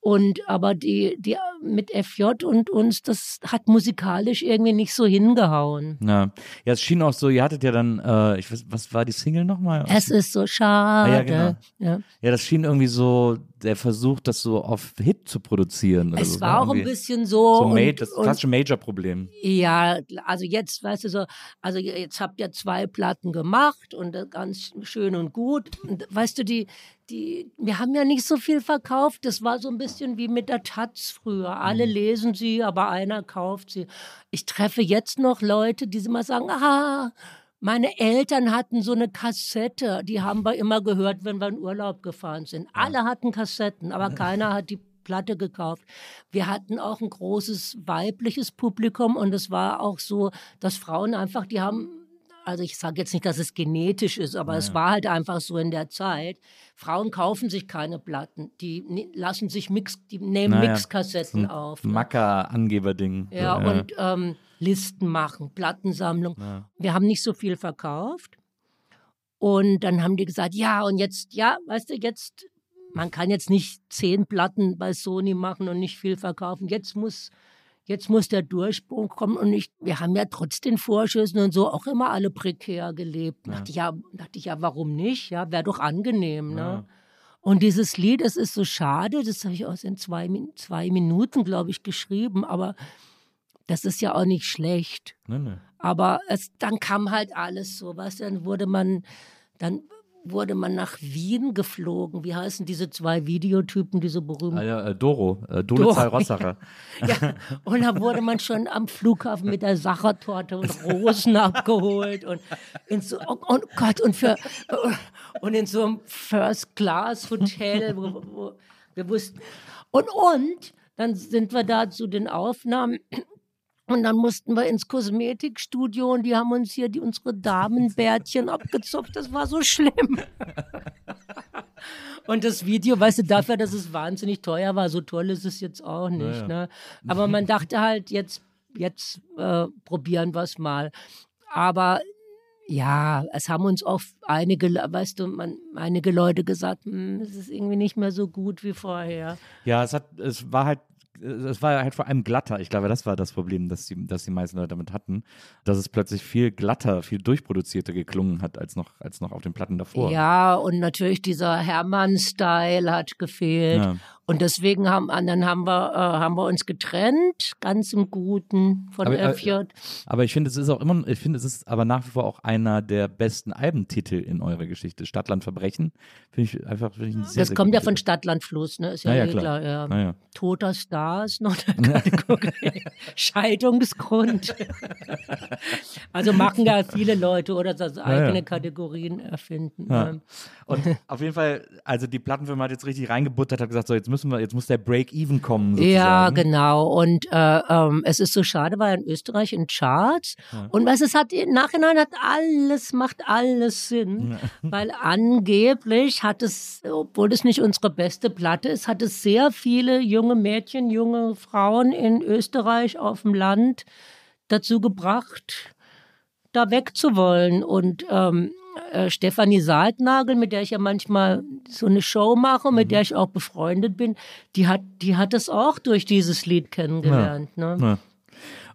Und aber die, die mit FJ und uns, das hat musikalisch irgendwie nicht so hingehauen. Ja. ja, es schien auch so, ihr hattet ja dann, äh, ich weiß, was war die Single nochmal? Es ist so schade. Ah, ja, genau. ja. Ja, das schien irgendwie so, der Versuch, das so auf Hit zu produzieren. Oder Es so, war auch ein bisschen so. So und- das klassische Major-Problem. Ja, also jetzt, weißt du so, also jetzt habt ihr zwei Platten gemacht und ganz schön und gut. Und weißt du, die, die, wir haben ja nicht so viel verkauft. Das war so ein bisschen wie mit der Taz früher. Alle Mhm. lesen sie, aber einer kauft sie. Ich treffe jetzt noch Leute, die immer sagen, ah, meine Eltern hatten so eine Kassette, die haben wir immer gehört, wenn wir in Urlaub gefahren sind. Alle hatten Kassetten, aber keiner hat die Platte gekauft. Wir hatten auch ein großes weibliches Publikum und es war auch so, dass Frauen einfach, die haben, also ich sage jetzt nicht, dass es genetisch ist, aber es war halt einfach so in der Zeit. Frauen kaufen sich keine Platten, die lassen sich Mix, die nehmen Naja, Mixkassetten auf. ne? Macker-Angeber-Ding. Ja, So, und ähm, Listen machen, Plattensammlung. Wir haben nicht so viel verkauft. Und dann haben die gesagt, ja, und jetzt, ja, weißt du, jetzt, man kann jetzt nicht zehn Platten bei Sony machen und nicht viel verkaufen. Jetzt muss, jetzt muss der Durchbruch kommen. Und ich, wir haben ja trotz den Vorschüssen und so auch immer alle prekär gelebt. Dachte ich, ja, dachte ich, ja, warum nicht? Ja, wäre doch angenehm, ne? Und dieses Lied, das ist so schade, das habe ich aus in zwei, zwei Minuten, glaube ich, geschrieben, aber das ist ja auch nicht schlecht. Nee, nee. Aber es, dann kam halt alles so, du, dann wurde man, dann wurde man nach Wien geflogen. Wie heißen diese zwei Videotypen, diese berühmten? Ah, äh, Doro, äh, Dole Doro, Zahl Rossacher. Ja, und da wurde man schon am Flughafen mit der Sachertorte und Rosen abgeholt und in so, oh, oh Gott, und für, und in so einem First-Class-Hotel, wo, wo wir wussten, und, und, dann sind wir da zu den Aufnahmen und dann mussten wir ins Kosmetikstudio und die haben uns hier die, unsere Damenbärtchen abgezupft. Das war so schlimm. Und das Video, weißt du, dafür, dass es wahnsinnig teuer war, so toll ist es jetzt auch nicht. Ne? Aber man dachte halt, jetzt, jetzt äh, probieren wir es mal. Aber ja, es haben uns auch einige, weißt du, man, einige Leute gesagt, "Hm, es ist irgendwie nicht mehr so gut wie vorher. Ja, es hat, es war halt, es war halt vor allem glatter. Ich glaube, das war das Problem, das die, das die meisten Leute damit hatten, dass es plötzlich viel glatter, viel durchproduzierter geklungen hat als noch, als noch auf den Platten davor. Ja, und natürlich dieser Hermann-Style hat gefehlt. Ja. Und deswegen haben, dann haben wir, äh, haben wir uns getrennt, ganz im Guten von Aber, äh, FJ. Aber ich finde, es ist auch immer, ich finde, es ist aber nach wie vor auch einer der besten Albentitel in eurer Geschichte. Stadtland Verbrechen. Finde ich einfach finde ich ein sehr, das sehr kommt ja von Titel. Stadtland Fluss, ne? Ist ja, Na ja, eh klar. klar. ja. Toter Star ist noch eine Kategorie. Scheidungsgrund. also machen ja viele Leute oder so eigene ja. Kategorien erfinden. Ja. ne? Und auf jeden Fall, also die Plattenfirma hat jetzt richtig reingebuttert, hat gesagt, so jetzt müssen wir, jetzt muss der Break-Even kommen. Sozusagen. Ja, genau. Und äh, ähm, es ist so schade, weil in Österreich in Charts und was es hat im Nachhinein hat alles macht alles Sinn, weil angeblich hat es, obwohl es nicht unsere beste Platte ist, hat es sehr viele junge Mädchen, junge Frauen in Österreich auf dem Land dazu gebracht, da wegzuwollen. Und ähm, äh, Stefanie Saltnagel, mit der ich ja manchmal so eine Show mache, mit der ich auch befreundet bin, die hat, die hat es auch durch dieses Lied kennengelernt. Ne? Ja.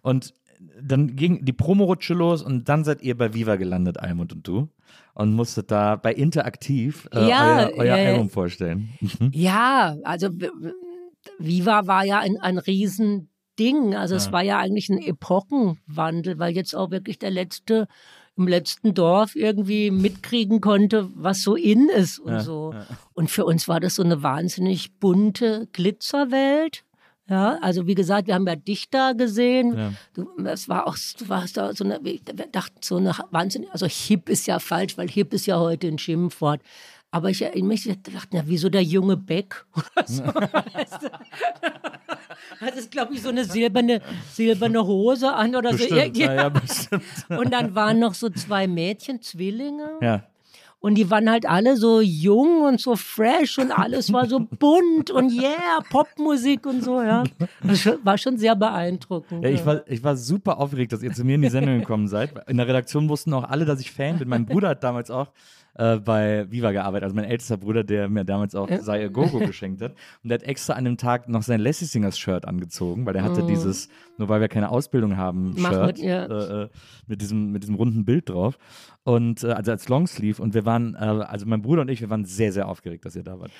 Und dann ging die Promorutsche los und dann seid ihr bei Viva gelandet, Almut und du. Und musstet da bei Interaktiv äh, Ja, euer, euer ja. Album vorstellen. Ja, also Viva war ja ein, ein Riesending. Also es war ja eigentlich ein Epochenwandel, weil jetzt auch wirklich der letzte im letzten Dorf irgendwie mitkriegen konnte, was so in ist und Ja, so. Und für uns war das so eine wahnsinnig bunte Glitzerwelt. Ja, also wie gesagt, wir haben ja Dichter gesehen. Ja. Du, war auch, du warst da so eine, wir dachten so eine Wahnsinn, also hip ist ja falsch, weil hip ist ja heute ein Schimpfwort. Aber ich erinnere mich, ich dachte, na, wieso der junge Beck oder so. Hat es, glaube ich, so eine silberne, silberne Hose an oder so. Bestimmt, ja, ja, bestimmt. Und dann waren noch so zwei Mädchen, Zwillinge. Ja. Und die waren halt alle so jung und so fresh und alles war so bunt und yeah, Popmusik und so, ja. Das war schon sehr beeindruckend. Ja, ich war, ich war super aufgeregt, dass ihr zu mir in die Sendung gekommen seid. In der Redaktion wussten auch alle, dass ich Fan bin. Mein Bruder hat damals auch äh, bei Viva gearbeitet, also mein ältester Bruder, der mir damals auch Sei Gogo geschenkt hat. Und der hat extra an dem Tag noch sein Lassie Singers Shirt angezogen, weil der hatte dieses, nur weil wir keine Ausbildung haben, Mach Shirt mit, ja. äh, äh, mit, diesem, mit diesem runden Bild drauf. Und äh, also als Longsleeve. Und wir waren, äh, also mein Bruder und ich, wir waren sehr, sehr aufgeregt, dass ihr da wart.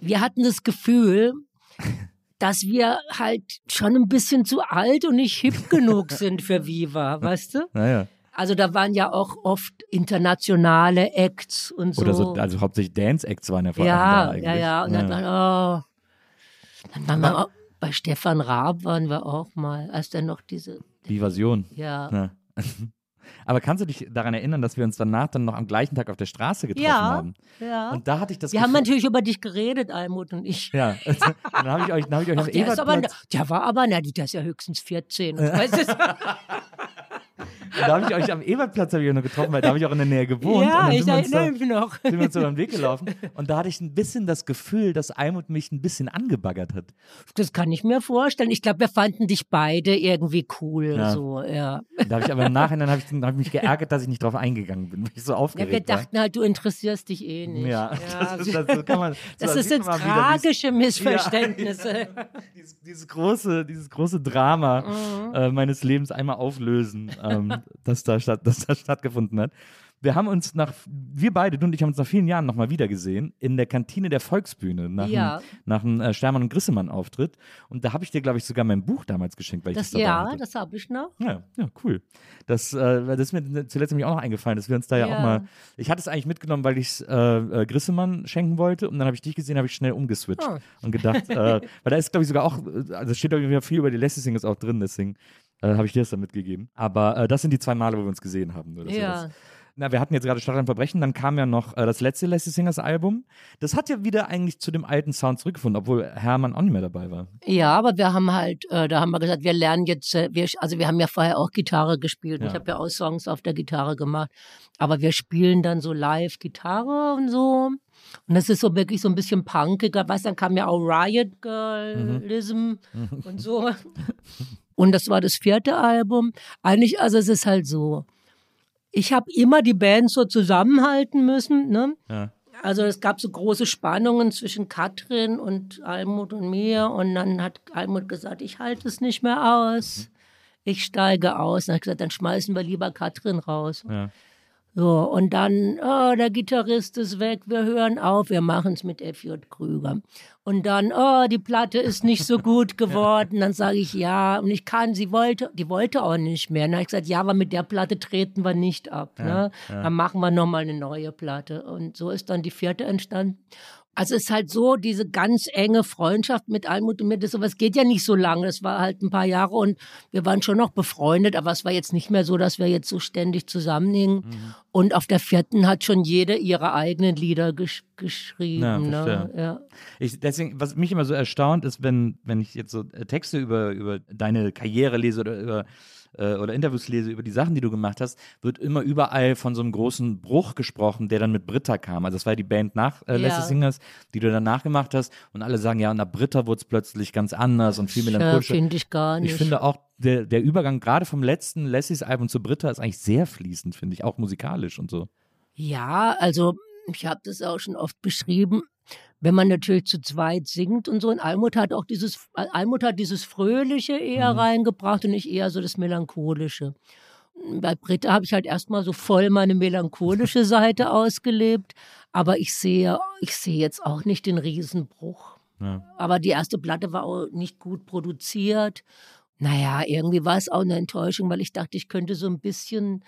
Wir hatten das Gefühl, dass wir halt schon ein bisschen zu alt und nicht hip genug sind für Viva, weißt du? Naja. Also da waren ja auch oft internationale Acts und so. Oder so, also hauptsächlich Dance-Acts waren ja vor allem da ja, eigentlich. ja, ja. Und dann waren, oh, dann waren wir auch, bei Stefan Raab waren wir auch mal, als dann noch diese, Die Version. ja. Ja. Aber kannst du dich daran erinnern, dass wir uns danach dann noch am gleichen Tag auf der Straße getroffen Ja, haben? ja. Und da hatte ich das Wir haben Gefühl- natürlich über dich geredet, Almut und ich. Ja, und dann habe ich euch, dann hab ich euch Ach, der, aber, der war aber, na, der ist ja höchstens 14. Weißt du? Da habe ich euch am Ebertplatz ich noch getroffen, weil da habe ich auch in der Nähe gewohnt. und ja, ich sind wir erinnere mich noch. sind wir uns so über den Weg gelaufen. Und da hatte ich ein bisschen das Gefühl, dass Almut mich ein bisschen angebaggert hat. Das kann ich mir vorstellen. Ich glaube, wir fanden dich beide irgendwie cool. Ja. So, ja. Da habe ich aber im Nachhinein habe ich, hab ich mich geärgert, dass ich nicht drauf eingegangen bin, weil ich so ja. aufgeregt Wir war. dachten halt, du interessierst dich eh nicht. Ja, das, ist, das, das kann man. so, das man mal wieder, tragische Missverständnisse. dieses, dieses große, dieses große Drama Mhm. äh, meines Lebens einmal auflösen, ähm, das, da statt, das da stattgefunden hat. Wir haben uns nach, wir beide, du und ich haben uns nach vielen Jahren nochmal wiedergesehen in der Kantine der Volksbühne nach Ja. nach dem äh, Stermann und Grissemann-Auftritt. Und da habe ich dir, glaube ich, sogar mein Buch damals geschenkt, weil ich das, Das, dabei ja, hatte. das habe ich noch. Ja, ja, cool. Das, äh, das ist mir zuletzt nämlich auch noch eingefallen, dass wir uns da ja, Ja. auch mal. Ich hatte es eigentlich mitgenommen, weil ich es äh, äh, Grissemann schenken wollte und dann habe ich dich gesehen, habe ich schnell umgeswitcht Oh. und gedacht, äh, weil da ist, glaube ich, sogar auch, äh, also steht irgendwie viel über die Lassie Singers auch drin, deswegen äh, habe ich dir das dann mitgegeben. Aber äh, das sind die zwei Male, wo wir uns gesehen haben. Nur, Ja. na, wir hatten jetzt gerade Stadt Verbrechen, dann kam ja noch äh, das letzte Lassie Singers Album. Das hat ja wieder eigentlich zu dem alten Sound zurückgefunden, obwohl Hermann auch nicht mehr dabei war. Ja, aber wir haben halt, äh, da haben wir gesagt, wir lernen jetzt, äh, wir, also wir haben ja vorher auch Gitarre gespielt. Ja. Ich habe ja auch Songs auf der Gitarre gemacht. Aber wir spielen dann so live Gitarre und so. Und das ist so wirklich so ein bisschen punkiger. Weißt dann kam ja auch Riot Girlism und so. Und das war das vierte Album. Eigentlich, also es ist halt so. Ich habe immer die Band so zusammenhalten müssen, ne? Ja. Also es gab so große Spannungen zwischen Katrin und Almut und mir und dann hat Almut gesagt, ich halte es nicht mehr aus. Ich steige aus. Dann hat gesagt, dann schmeißen wir lieber Katrin raus. Ja. So, und dann, oh, der Gitarrist ist weg, wir hören auf, wir machen es mit FJ Krüger. Und dann, oh, die Platte ist nicht so gut geworden. Dann sage ich, ja, und ich kann, sie wollte, die wollte auch nicht mehr. Dann habe ich gesagt, ja, aber mit der Platte treten wir nicht ab. Ne? Dann machen wir nochmal eine neue Platte. Und so ist dann die vierte entstanden. Also es ist halt so, diese ganz enge Freundschaft mit Almut und mir, das sowas geht ja nicht so lange. Das war halt ein paar Jahre und wir waren schon noch befreundet, aber es war jetzt nicht mehr so, dass wir jetzt so ständig zusammenhingen. Und auf der vierten hat schon jede ihre eigenen Lieder gesch geschrieben. Ja, ne? ja. Ich, deswegen, was mich immer so erstaunt ist, wenn, wenn ich jetzt so Texte über, über deine Karriere lese oder über äh, oder Interviews lese über die Sachen, die du gemacht hast, wird immer überall von so einem großen Bruch gesprochen, der dann mit Britta kam. Also das war ja die Band nach äh, Ja. Lassie Singers, die du danach gemacht hast. Und alle sagen, ja, und nach Britta wurde es plötzlich ganz anders und viel Ja, melancholischer. finde ich gar nicht. Ich finde auch, der, der Übergang gerade vom letzten Lassies Album zu Britta ist eigentlich sehr fließend, finde ich, auch musikalisch und so. Ja, also ich habe das auch schon oft beschrieben. Wenn man natürlich zu zweit singt und so, und Almut hat auch dieses, Almut hat dieses Fröhliche eher reingebracht und nicht eher so das Melancholische. Bei Britta habe ich halt erstmal so voll meine melancholische Seite ausgelebt, aber ich sehe, ich sehe jetzt auch nicht den Riesenbruch. Ja. Aber die erste Platte war auch nicht gut produziert. Naja, irgendwie war es auch eine Enttäuschung, weil ich dachte, ich könnte so ein bisschen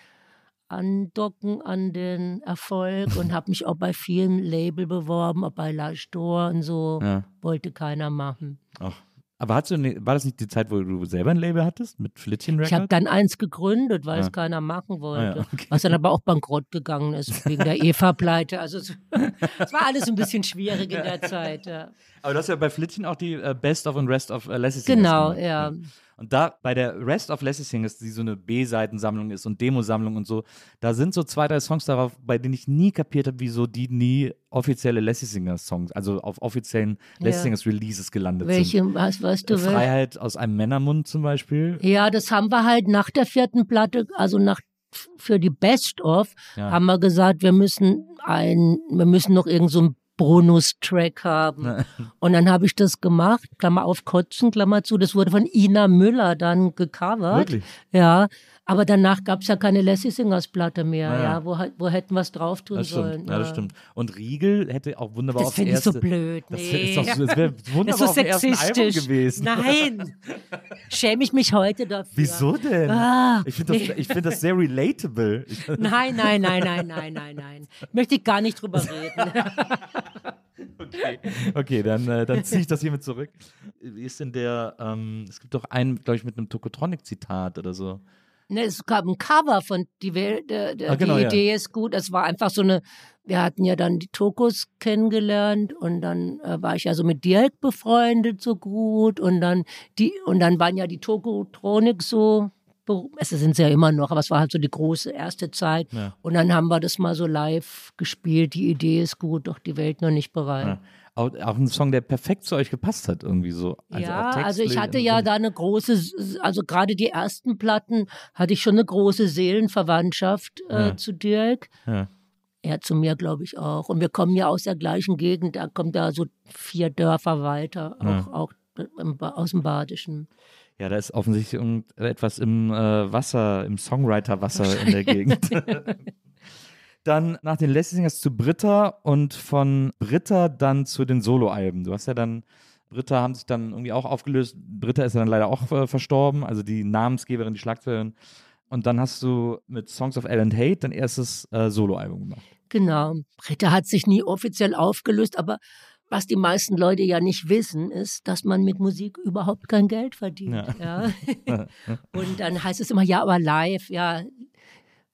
andocken an den Erfolg und habe mich auch bei vielen Label beworben, auch bei La Store und so. Ja. Wollte keiner machen. Ach, Aber hast du, ne- war das nicht die Zeit, wo du selber ein Label hattest mit Flittchen Ich habe Records? dann eins gegründet, weil Ja. es keiner machen wollte. Ah, ja, okay. Was dann aber auch bankrott gegangen ist, wegen der EVA-Pleite. Also es, es war alles ein bisschen schwierig in der Zeit. Ja. Aber du hast ja bei Flittchen auch die äh, Best of und Rest of äh, Lassie Singers Genau, gemacht. ja. Und da bei der Rest of Lassie Singers, die so eine B-Seitensammlung ist und Demosammlung und so, da sind so zwei, drei Songs darauf, bei denen ich nie kapiert habe, wieso die nie offizielle Lassie Singers Songs, also auf offiziellen Lassie Ja. Singers Releases gelandet Welche, sind. was, weißt du, welche? Freiheit aus einem Männermund zum Beispiel. Ja, das haben wir halt nach der vierten Platte, also nach für die Best of, Ja. haben wir gesagt, wir müssen ein, wir müssen noch irgend so ein Bonus-Track haben. Und dann habe ich das gemacht, Klammer auf Kotzen, Klammer zu. Das wurde von Ina Müller dann gecovert. Wirklich? Ja, aber danach gab es ja keine Lassie Singers Platte mehr. Ah, ja. Ja, wo, wo hätten wir es drauf tun Das sollen? stimmt, ja, das stimmt. Und Riegel hätte auch wunderbar Das aufs finde ich so erste- blöd. Das, Nee. ist doch, das wäre Das wunderbar ist so sexistisch. gewesen. Nein. Schäme ich mich heute dafür. Wieso denn? Ah, ich finde das, ich find das sehr relatable. Nein, nein, nein, nein, nein, nein, nein. Möchte ich gar nicht drüber reden. okay, okay dann, äh, dann ziehe ich das hiermit zurück. Wie ist denn der, ähm, es gibt doch einen, glaube ich, mit einem Tokotronic-Zitat oder so. Ne, es gab ein Cover von die, Welt, der, Ah, genau, die ja. Idee ist gut. Es war einfach so eine, wir hatten ja dann die Tokos kennengelernt und dann äh, war ich ja so mit Dirk befreundet so gut und dann die und dann waren ja die Tokotronik so es sind sie ja immer noch, aber es war halt so die große erste Zeit. Ja. Und dann haben wir das mal so live gespielt. Die Idee ist gut, doch die Welt noch nicht bereit. Ja. Auch, auch ein Song, der perfekt zu euch gepasst hat, irgendwie so. Also ja, also ich hatte ja da eine große, also gerade die ersten Platten hatte ich schon eine große Seelenverwandtschaft äh, Ja. zu Dirk. Ja. Er zu mir, glaube ich, auch. Und wir kommen ja aus der gleichen Gegend, da kommt da so vier Dörfer weiter, auch, auch im, aus dem Badischen. Ja, da ist offensichtlich irgendetwas im äh, Wasser, im Songwriter-Wasser in der Gegend. dann nach den Singers zu Britta und von Britta dann zu den Soloalben. Du hast ja dann, Britta haben sich dann irgendwie auch aufgelöst. Britta ist ja dann leider auch äh, verstorben, also die Namensgeberin, die Schlagzeugerin. Und dann hast du mit Songs of L and Hate dein erstes äh, Soloalbum gemacht. Genau. Britta hat sich nie offiziell aufgelöst, aber was die meisten Leute ja nicht wissen, ist, dass man mit Musik überhaupt kein Geld verdient. Ja. Und dann heißt es immer, ja, aber live, ja,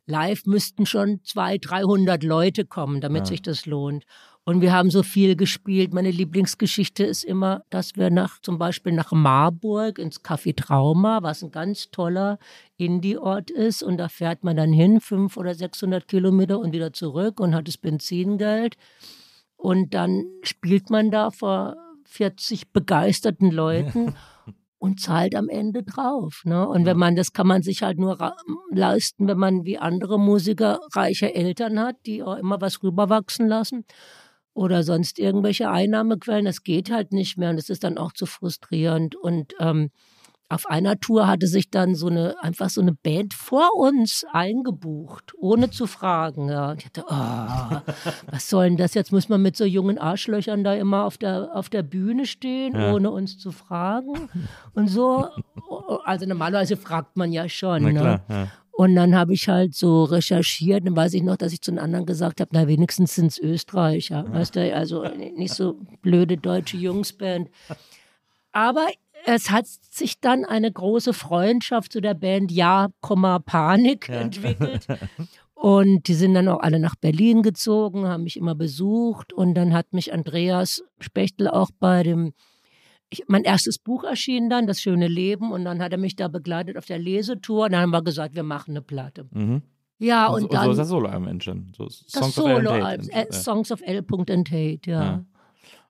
live müssten schon 200, 300 Leute kommen, damit Ja. sich das lohnt. Und wir haben so viel gespielt. Meine Lieblingsgeschichte ist immer, dass wir nach, zum Beispiel nach Marburg ins Café Trauma, was ein ganz toller Indie-Ort ist. Und da fährt man dann hin, 500 oder 600 Kilometer und wieder zurück und hat das Benzingeld. Und dann spielt man da vor 40 begeisterten Leuten und zahlt am Ende drauf. Ne? Und wenn man, das kann man sich halt nur leisten, wenn man wie andere Musiker reiche Eltern hat, die auch immer was rüberwachsen lassen oder sonst irgendwelche Einnahmequellen. Das geht halt nicht mehr und das ist dann auch zu frustrierend. Und ähm, auf einer Tour hatte sich dann so eine, einfach so eine Band vor uns eingebucht, ohne zu fragen. Ja. Ich dachte, oh, was soll denn das? Jetzt muss man mit so jungen Arschlöchern da immer auf der, auf der Bühne stehen, Ja. ohne uns zu fragen. Und so, also normalerweise fragt man ja schon. Ne? klar, ja. Und dann habe ich halt so recherchiert, dann weiß ich noch, dass ich zu den anderen gesagt habe, na wenigstens sind es Österreicher, weißt du, also nicht so blöde deutsche Jungsband. Aber es hat sich dann eine große Freundschaft zu der Band Ja, Panik entwickelt. Und die sind dann auch alle nach Berlin gezogen, haben mich immer besucht. Und dann hat mich Andreas Spechtel auch bei dem, ich, mein erstes Buch erschien dann, Das schöne Leben. Und dann hat er mich da begleitet auf der Lesetour. Und dann haben wir gesagt, wir machen eine Platte. Mhm. Ja, Und, und, so, dann so ist das Soloalbum entstanden. So das Songs of L äh, Ja. Songs of L. and Hate, ja. Ja.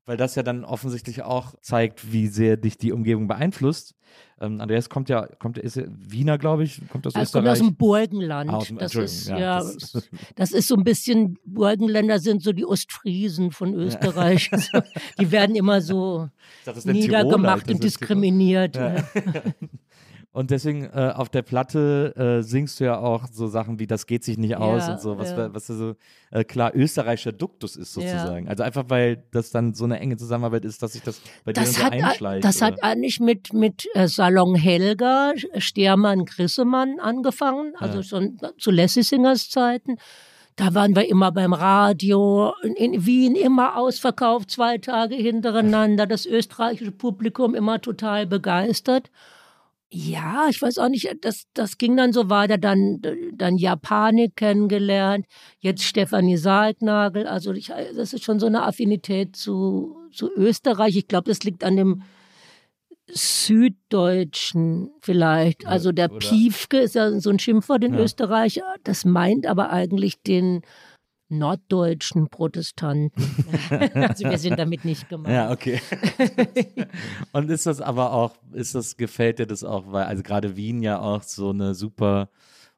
Weil das ja dann offensichtlich auch zeigt, wie sehr dich die Umgebung beeinflusst. Ähm, Andreas kommt ja, kommt, ist ja Wiener, glaube ich, kommt aus Es kommt Österreich. aus dem Burgenland. Ah, aus dem- das, ist, ja, ja, das- das, ist so ein bisschen, Burgenländer sind so die Ostfriesen von Österreich. Also, die werden immer so Tiroler, niedergemacht und diskriminiert. Ja. Ja. Und deswegen äh, auf der Platte äh, singst du ja auch so Sachen wie das geht sich nicht aus Ja, und so, was, ja. was so äh, klar österreichischer Duktus ist sozusagen. Also einfach weil das dann so eine enge Zusammenarbeit ist, dass sich das bei dir Das, dann hat, so einschleicht. das hat oder? eigentlich mit, mit äh, Salon Helga, Stermann, Grissemann angefangen, also Ja. schon zu Lassie Singers Zeiten. Da waren wir immer beim Radio, in, in Wien immer ausverkauft, zwei Tage hintereinander, das österreichische Publikum immer total begeistert. Ja, ich weiß auch nicht, das, das ging dann so weiter, dann, dann Japanik kennengelernt, jetzt Stefanie Saltnagel, also ich, das ist schon so eine Affinität zu, zu Österreich. Ich glaube, das liegt an dem Süddeutschen vielleicht. Also der oder- Piefke ist ja so ein Schimpfwort in Ja. Österreich, das meint aber eigentlich den norddeutschen Protestanten. also wir sind damit nicht gemeint. Ja, okay. Und ist das aber auch, ist das, gefällt dir das auch, weil, also gerade Wien ja auch so eine super,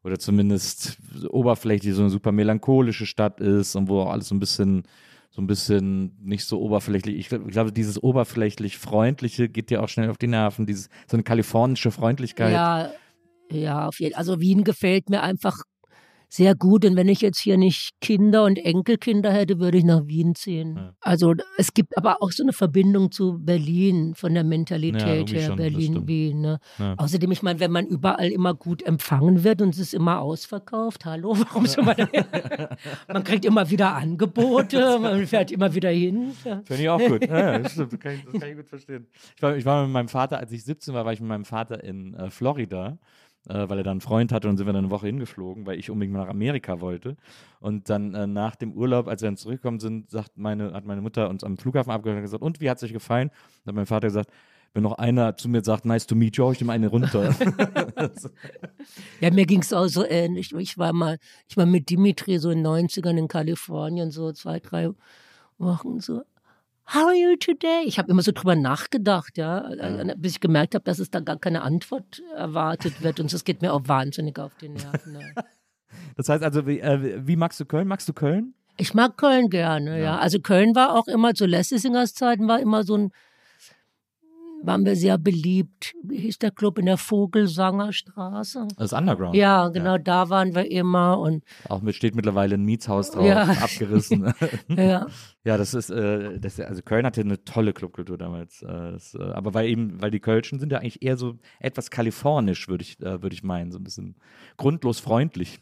oder zumindest oberflächlich so eine super melancholische Stadt ist und wo auch alles so ein bisschen, so ein bisschen nicht so oberflächlich. Ich, glaub- ich glaube, dieses oberflächlich Freundliche geht dir auch schnell auf die Nerven, dieses, so eine kalifornische Freundlichkeit. Ja, ja, auf jeden Also Wien gefällt mir einfach sehr gut. Und wenn ich jetzt hier nicht Kinder und Enkelkinder hätte, würde ich nach Wien ziehen. Ja. Also es gibt aber auch so eine Verbindung zu Berlin von der Ja, Mentalität irgendwie her. schon, das Berlin, stimmt. Wien. Ne? Ja. Außerdem, ich meine, wenn man überall immer gut empfangen wird und es ist immer ausverkauft, hallo, warum soll man Man kriegt immer wieder Angebote, man fährt immer wieder hin. Ja. Finde ich auch gut. Ja, ja, das stimmt. Das kann, ich, das kann ich gut verstehen. Ich war, ich war mit meinem Vater, als ich 17 war, war ich mit meinem Vater in äh, Florida, äh, weil er da einen Freund hatte und sind wir dann eine Woche hingeflogen, weil ich unbedingt nach Amerika wollte. Und dann äh, nach dem Urlaub, als wir dann zurückgekommen sind, sagt meine, hat meine Mutter uns am Flughafen abgeholt und gesagt, und wie hat es euch gefallen? Und hat mein Vater gesagt, wenn noch einer zu mir sagt, nice to meet you, ich dem eine runter. Ja, mir ging's auch so ähnlich. Ich war mal, ich war mit Dimitri so in den 90ern in Kalifornien, so zwei, drei Wochen so. How are you today? Ich habe immer so drüber nachgedacht, ja, bis ich gemerkt habe, dass es da gar keine Antwort erwartet wird und es geht mir auch wahnsinnig auf die Nerven. Ja. das heißt also, wie, äh, wie magst du Köln? Magst du Köln? Ich mag Köln gerne, ja. Also Köln war auch immer zu Lessingers Zeiten war immer so ein waren wir sehr beliebt. Wie hieß der Club in der Vogelsangerstraße? Das Underground. Ja, genau, da waren wir immer und Auch mit, steht mittlerweile ein Mietshaus drauf, Ja. abgerissen. ja. Ja, das ist, äh, das, also Köln hatte eine tolle Clubkultur damals. Äh, das, äh, aber weil eben, weil die Kölschen sind ja eigentlich eher so etwas kalifornisch, würde ich, äh, würde ich meinen, so ein bisschen grundlos freundlich.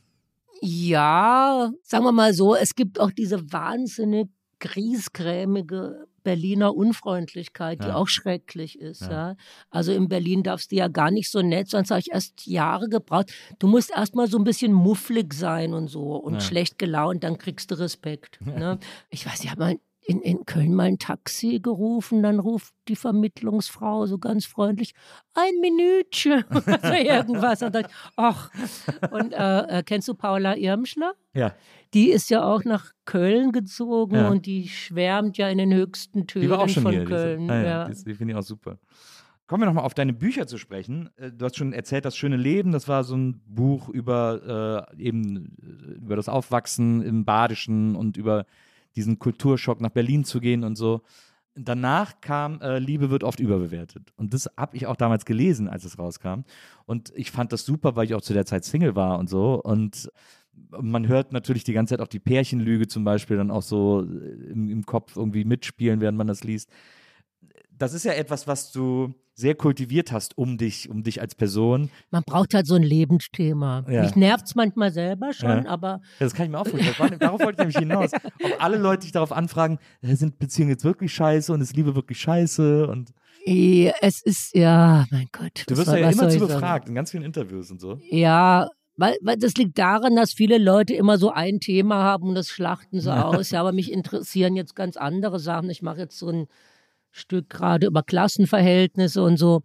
Ja, sagen wir mal so, es gibt auch diese wahnsinnig griesgrämige Berliner Unfreundlichkeit, die Ja. auch schrecklich ist. Ja. Ja. Also in Berlin darfst du ja gar nicht so nett sein, das habe ich erst Jahre gebraucht. Du musst erstmal so ein bisschen mufflig sein und so und Ja. schlecht gelaunt, dann kriegst du Respekt. Ne? Ich weiß, ich habe mal in, in Köln mal ein Taxi gerufen, dann ruft die Vermittlungsfrau so ganz freundlich, ein Minütchen oder irgendwas. Und dann, ach, und äh, äh, kennst du Paula Irmschler? Ja, Die ist ja auch nach Köln gezogen Ja. und die schwärmt ja in den höchsten Tönen von hier. Köln. Diese, ah, ja, ja. Die, die finde ich auch super. Kommen wir nochmal auf deine Bücher zu sprechen. Äh, Du hast schon erzählt, das schöne Leben, das war so ein Buch über äh, eben äh, über das Aufwachsen im Badischen und über diesen Kulturschock nach Berlin zu gehen und so. Danach kam äh, Liebe wird oft überbewertet. Und das habe ich auch damals gelesen, als es rauskam. Und ich fand das super, weil ich auch zu der Zeit Single war und so. Und man hört natürlich die ganze Zeit auch die Pärchenlüge zum Beispiel dann auch so äh, im, im Kopf irgendwie mitspielen, während man das liest. Das ist ja etwas, was du sehr kultiviert hast um dich, um dich als Person. Man braucht halt so ein Lebensthema. Ja. Mich nervt es manchmal selber schon, Ja. aber Ja, das kann ich mir auch vorstellen. Darauf wollte ich nämlich hinaus. Ob alle Leute dich darauf anfragen, äh, sind Beziehungen jetzt wirklich scheiße und ist Liebe wirklich scheiße? Und eh, es ist, ja, mein Gott. du wirst soll- ja immer zu befragt in ganz vielen Interviews und so. Ja, weil, weil das liegt daran, dass viele Leute immer so ein Thema haben und das schlachten sie aus. Ja, aber mich interessieren jetzt ganz andere Sachen. Ich mache jetzt so ein Stück gerade über Klassenverhältnisse und so.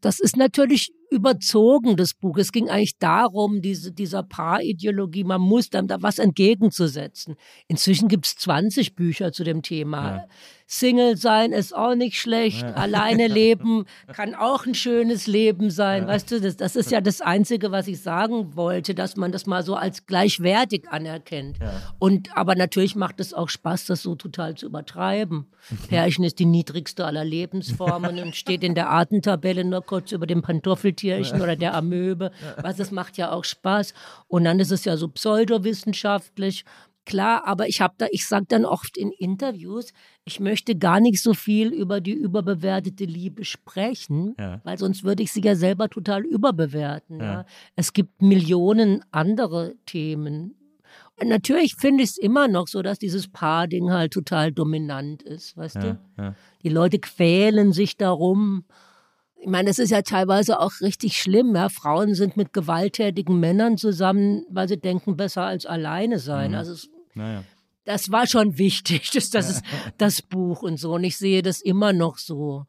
Das ist natürlich überzogen, das Buch. Es ging eigentlich darum, diese, dieser Paarideologie, man muss dann da was entgegenzusetzen. Inzwischen gibt es 20 Bücher zu dem Thema. Ja. Single sein ist auch nicht schlecht, alleine leben kann auch ein schönes Leben sein. Weißt du, das, das ist ja das Einzige, was ich sagen wollte, dass man das mal so als gleichwertig anerkennt. Und aber natürlich macht es auch Spaß, das so total zu übertreiben. Pärchen ist die niedrigste aller Lebensformen und steht in der Artentabelle nur kurz über dem Pantoffeltierchen oder der Amöbe. Was das macht ja auch Spaß. Und dann ist es ja so pseudowissenschaftlich. Klar, aber ich habe da, ich sage dann oft in Interviews, ich möchte gar nicht so viel über die überbewertete Liebe sprechen, Ja. weil sonst würde ich sie ja selber total überbewerten. Ja. Ja. Es gibt Millionen andere Themen. Natürlich finde ich es immer noch so, dass dieses Paar-Ding halt total dominant ist, weißt Ja, du? ja. Die Leute quälen sich darum. Ich meine, es ist ja teilweise auch richtig schlimm. Ja? Frauen sind mit gewalttätigen Männern zusammen, weil sie denken, besser als alleine sein. Also es, Naja. das war schon wichtig, das, das ist das Buch und so. Und ich sehe das immer noch so.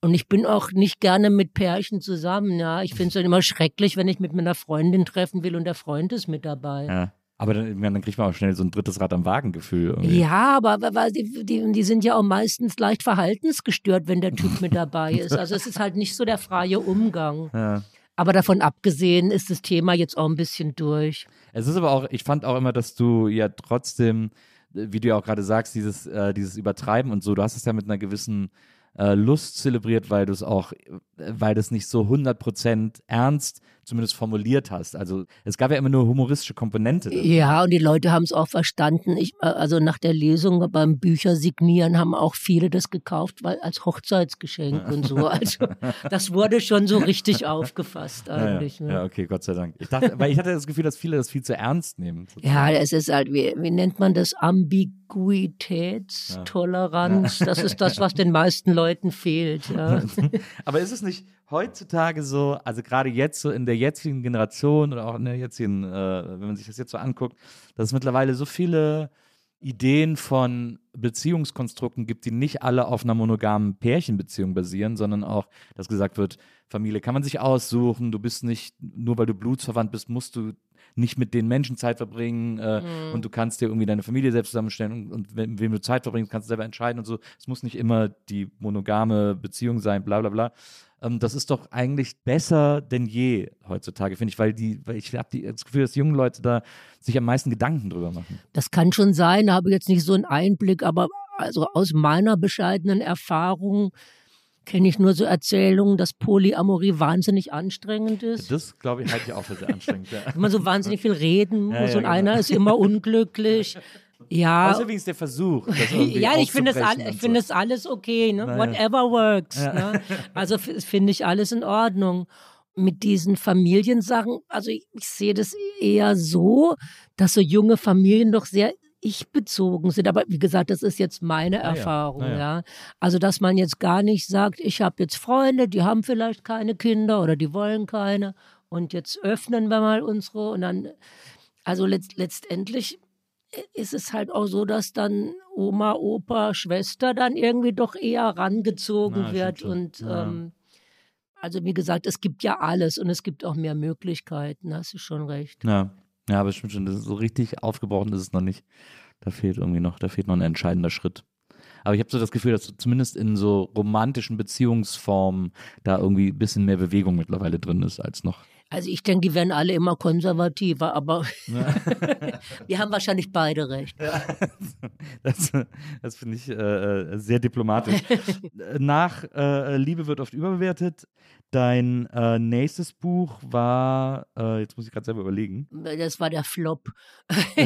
Und ich bin auch nicht gerne mit Pärchen zusammen. Ja, ich finde es dann immer schrecklich, wenn ich mit meiner Freundin treffen will und der Freund ist mit dabei. Ja. Aber dann, dann kriegt man auch schnell so ein drittes Rad am Wagen-Gefühl. irgendwie. Ja, aber weil die, die, die sind ja auch meistens leicht verhaltensgestört, wenn der Typ mit dabei ist. Also es ist halt nicht so der freie Umgang. Ja. Aber davon abgesehen ist das Thema jetzt auch ein bisschen durch. Es ist aber auch, ich fand auch immer, dass du ja trotzdem, wie du ja auch gerade sagst, dieses, äh, dieses Übertreiben und so, du hast es ja mit einer gewissen äh, Lust zelebriert, weil du es auch, äh, weil du es nicht so 100% ernst zumindest formuliert hast. Also es gab ja immer nur humoristische Komponente. drin. Ja, und die Leute haben es auch verstanden. Ich, äh, also nach der Lesung beim Büchersignieren haben auch viele das gekauft, weil als Hochzeitsgeschenk und so. Also das wurde schon so richtig aufgefasst Ja, ja. eigentlich. ne? ja, okay, Gott sei Dank. Ich dachte, weil ich hatte das Gefühl, dass viele das viel zu ernst nehmen. Ja, es ist halt, wie, wie nennt man das? Ambiguitätstoleranz. Das ist das, was den meisten Leuten fehlt. Ja. Aber ist es nicht heutzutage so, also gerade jetzt so in der jetzigen Generation oder auch in der jetzigen, äh, wenn man sich das jetzt so anguckt, dass es mittlerweile so viele Ideen von Beziehungskonstrukten gibt, die nicht alle auf einer monogamen Pärchenbeziehung basieren, sondern auch, dass gesagt wird, Familie kann man sich aussuchen, du bist nicht, nur weil du blutsverwandt bist, musst du nicht mit den Menschen Zeit verbringen äh, und du kannst dir irgendwie deine Familie selbst zusammenstellen und, und mit wem du Zeit verbringst, kannst du selber entscheiden und so. Es muss nicht immer die monogame Beziehung sein, bla bla bla. Ähm, das ist doch eigentlich besser denn je heutzutage, finde ich, weil die, weil ich habe das Gefühl, dass junge Leute da sich am meisten Gedanken drüber machen. Das kann schon sein, da habe ich jetzt nicht so einen Einblick, aber also aus meiner bescheidenen Erfahrung kenne ich nur so Erzählungen, dass Polyamorie wahnsinnig anstrengend ist. Das, glaube ich, halte ich auch für sehr anstrengend. Ja. Wenn man so wahnsinnig viel reden muss Ja, ja, und genau. einer ist immer unglücklich. Ja, Das ist übrigens der Versuch. Ja, ich finde es all, ich finde so. es alles okay, ne? Naja. Whatever works. Ne? Also finde ich alles in Ordnung. Mit diesen Familiensachen, also ich, ich sehe das eher so, dass so junge Familien doch sehr ich-bezogen sind. Aber wie gesagt, das ist jetzt meine Ah ja, Erfahrung, ah ja. ja. Also, dass man jetzt gar nicht sagt, ich habe jetzt Freunde, die haben vielleicht keine Kinder oder die wollen keine und jetzt öffnen wir mal unsere und dann, also letzt, letztendlich ist es halt auch so, dass dann Oma, Opa, Schwester dann irgendwie doch eher rangezogen Na, wird. Und Ja. ähm, also wie gesagt, es gibt ja alles und es gibt auch mehr Möglichkeiten, hast du schon recht. Ja, ja, aber stimmt schon, das ist so richtig aufgebrochen ist es noch nicht. Da fehlt irgendwie noch, da fehlt noch ein entscheidender Schritt. Aber ich habe so das Gefühl, dass zumindest in so romantischen Beziehungsformen da irgendwie ein bisschen mehr Bewegung mittlerweile drin ist als noch. Also ich denke, die werden alle immer konservativer, aber wir haben wahrscheinlich beide recht. Das, das finde ich äh, äh, sehr diplomatisch. Nach äh, Liebe wird oft überbewertet. Dein äh, nächstes Buch war, äh, jetzt muss ich gerade selber überlegen. Das war der Flop.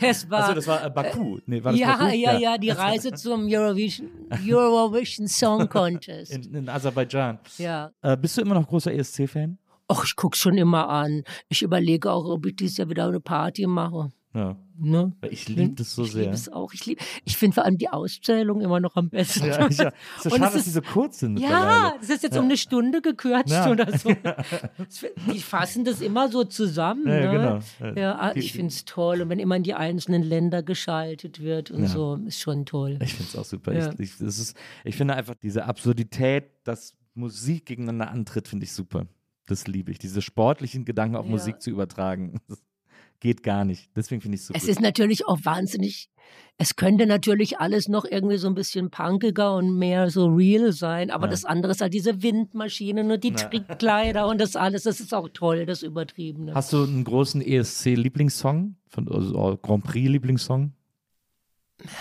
es war, Achso, das war äh, Baku. Nee, war das ja, Baku? ja, ja, die Reise zum Eurovision, Eurovision Song Contest. In, in Aserbaidschan. ja. Bist du immer noch großer ESC-Fan? Och, ich guck's schon immer an. Ich überlege auch, ob ich dieses Jahr wieder eine Party mache. Ja. Ne? Ich liebe das so ich sehr. liebe es auch. Ich, lieb, ich finde vor allem die Auszählung immer noch am besten. Ja, ich, ja. Ist so schade, es dass die so kurz sind. Ja, das ist jetzt um eine Stunde gekürzt Ja. oder so. Die fassen das immer so zusammen. Ja, ja, ne? genau. Ja, ah, ich finde es toll. Und wenn immer in die einzelnen Länder geschaltet wird und Ja. so, ist schon toll. Ich finde es auch super. Ja. Ich, ich, ist, ich finde einfach diese Absurdität, dass Musik gegeneinander antritt, finde ich super. Das liebe ich. Diese sportlichen Gedanken auf Ja. Musik zu übertragen. Das geht gar nicht. Deswegen finde ich es so Es gut. ist natürlich auch wahnsinnig. Es könnte natürlich alles noch irgendwie so ein bisschen punkiger und mehr so real sein, aber Ja. das andere ist halt diese Windmaschinen und die Trickkleider und das alles. Das ist auch toll, das Übertriebene. Hast du einen großen ESC-Lieblingssong? Von, also Grand Prix-Lieblingssong?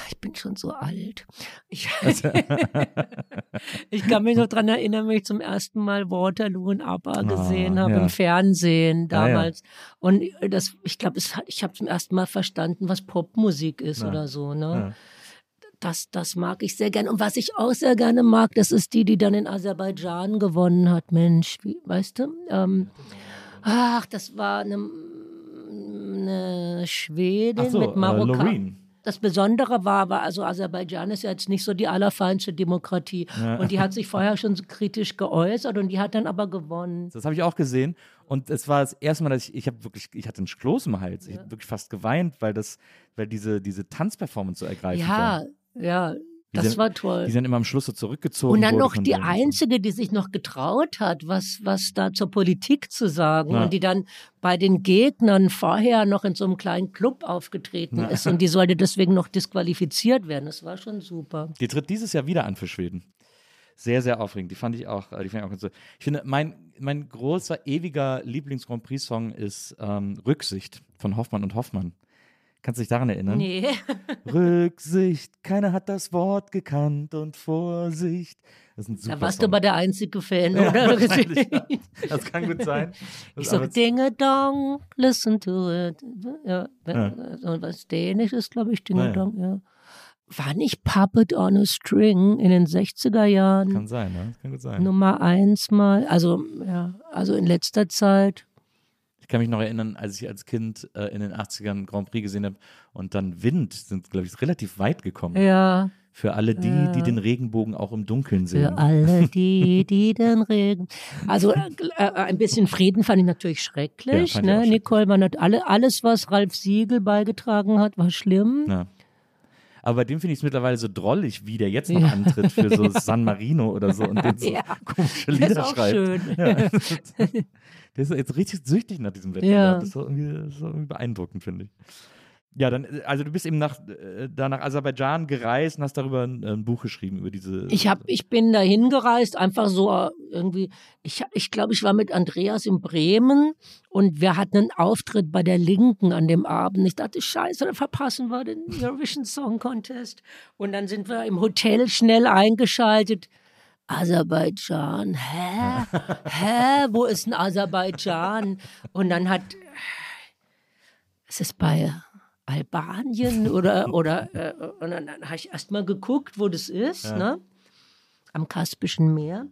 Ich bin schon so alt. Ich, Also ich kann mich noch dran erinnern, wenn ich zum ersten Mal Waterloo und ABBA gesehen habe Ah, ja. im Fernsehen Ah, ja. damals. Und das, ich glaube, ich habe zum ersten Mal verstanden, was Popmusik ist Ja. oder so. Ne? Das, das mag ich sehr gerne. Und was ich auch sehr gerne mag, das ist die, die dann in Aserbaidschan gewonnen hat. Mensch, wie, weißt du? Ähm, ach, das war eine, eine Schwedin so, mit äh, Marokkan. Loreen. Das Besondere war aber, also Aserbaidschan ist ja jetzt nicht so die allerfeinste Demokratie. Und die hat sich vorher schon so kritisch geäußert und die hat dann aber gewonnen. Das habe ich auch gesehen. Und es war das erste Mal, dass ich, ich habe wirklich, ich hatte einen Kloß im Hals. Ich habe wirklich fast geweint, weil das, weil diese, diese Tanzperformance so ergreifend war. Ja, ja, das sind- war toll. Die sind immer am Schluss so zurückgezogen. Und dann noch die einzige, die sich noch getraut hat, was, was da zur Politik zu sagen Ja. und die dann bei den Gegnern vorher noch in so einem kleinen Club aufgetreten ist und die sollte deswegen noch disqualifiziert werden. Das war schon super. Die tritt dieses Jahr wieder an für Schweden. Sehr, sehr aufregend. Die fand ich auch, äh, die fand ich auch ganz so. Ich finde, mein, mein großer, ewiger Lieblings-Grand Prix-Song ist ähm, Rücksicht von Hoffmann und Hoffmann. Kannst du dich daran erinnern? Nee. Rücksicht, keiner hat das Wort gekannt und Vorsicht. Das ist ein super Da warst Song. du aber der einzige Fan, Ja, oder? ja. Das kann gut sein. Ich Aber sag Dinge Dong, listen to it. Ja, Ja. so was Dänisch ist, glaube ich, Naja. Dong, ja. War nicht Puppet on a String in den 60er Jahren Kann sein, ne? Das kann gut sein. Nummer eins mal? Also, ja, also in letzter Zeit. Ich kann mich noch erinnern, als ich als Kind äh, in den 80ern Grand Prix gesehen habe und dann Wind sind, glaube ich, relativ weit gekommen. Ja, Für alle die, Ja. die den Regenbogen auch im Dunkeln sehen. für alle die, die den Regen. Also äh, äh, ein bisschen Frieden fand ich natürlich Ja, schrecklich. fand ich ne? Nicole war nicht alle, alles, was Ralf Siegel beigetragen hat, war schlimm. Ja. Aber bei dem finde ich es mittlerweile so drollig, wie der jetzt noch Ja. antritt für so San Marino oder so und den so Ja. komische Das Lieder ist auch schreibt. schön. Ja. Der ist jetzt richtig süchtig nach diesem Wettbewerb. Ja. Das ist so irgendwie, das ist so irgendwie beeindruckend, finde ich. Ja, dann, äh, also du bist eben nach, äh, da nach Aserbaidschan gereist und hast darüber ein, ein Buch geschrieben, über diese. Ich hab, ich bin da hingereist, einfach so äh, irgendwie. Ich, ich glaube, ich war mit Andreas in Bremen und wir hatten einen Auftritt bei der Linken an dem Abend. Ich dachte, Scheiße, dann verpassen wir den Eurovision Song Contest. Und dann sind wir im Hotel schnell eingeschaltet. Aserbaidschan, hä? Hä? Wo ist denn Aserbaidschan? Und dann hat, ist es bei Albanien oder, oder, äh, und dann, dann habe ich erst mal geguckt, wo das ist, ne? Am Kaspischen Meer.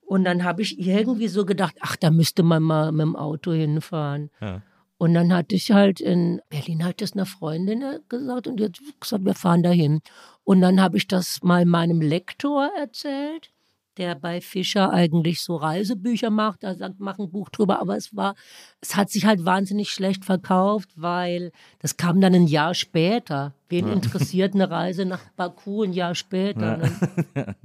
Und dann habe ich irgendwie so gedacht, ach, da müsste man mal mit dem Auto hinfahren. Ja. Und dann hatte ich halt in Berlin halt das einer Freundin gesagt und die hat gesagt, wir fahren dahin. Und dann habe ich das mal meinem Lektor erzählt, der bei Fischer eigentlich so Reisebücher macht. Da sagt, mach ein Buch drüber. Aber es war, es hat sich halt wahnsinnig schlecht verkauft, weil das kam dann ein Jahr später. Wen interessiert eine Reise nach Baku ein Jahr später? Ne?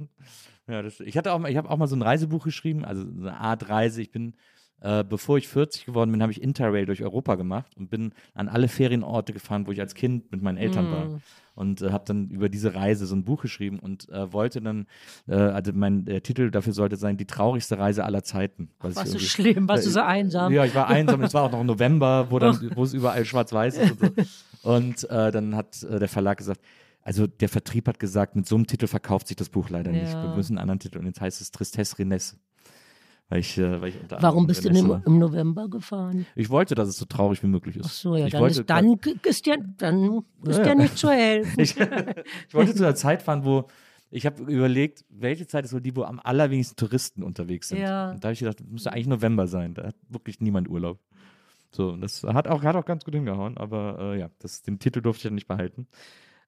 Ja, das, ich hatte auch ich habe auch mal so ein Reisebuch geschrieben, also so eine Art Reise. Ich bin, äh, bevor ich 40 geworden bin, habe ich Interrail durch Europa gemacht und bin an alle Ferienorte gefahren, wo ich als Kind mit meinen Eltern war. Und äh, habe dann über diese Reise so ein Buch geschrieben und äh, wollte dann, äh, also mein Titel dafür sollte sein, die traurigste Reise aller Zeiten. was ich Warst du schlimm? Warst du so einsam? Ja, ich war einsam. es war auch noch November, wo, dann, wo es überall schwarz-weiß ist. Und, so. und äh, dann hat äh, der Verlag gesagt, also der Vertrieb hat gesagt, mit so einem Titel verkauft sich das Buch leider nicht. Ja. Wir müssen einen anderen Titel. Und jetzt heißt es Tristesse Renesse. Weil ich, äh, weil ich Warum bist du im, im November gefahren? Ich wollte, dass es so traurig wie möglich ist. Ach so, ja, ich dann wollte ist, dann ist dir, dann ist Ja, dir ja. nicht zu helfen. ich, ich wollte zu einer Zeit fahren, wo ich habe überlegt, welche Zeit ist wohl die, wo am allerwenigsten Touristen unterwegs sind. Ja. Und da habe ich gedacht, das müsste eigentlich November sein. Da hat wirklich niemand Urlaub. So, das hat auch, hat auch ganz gut hingehauen, aber äh, ja, das, den Titel durfte ich dann nicht behalten.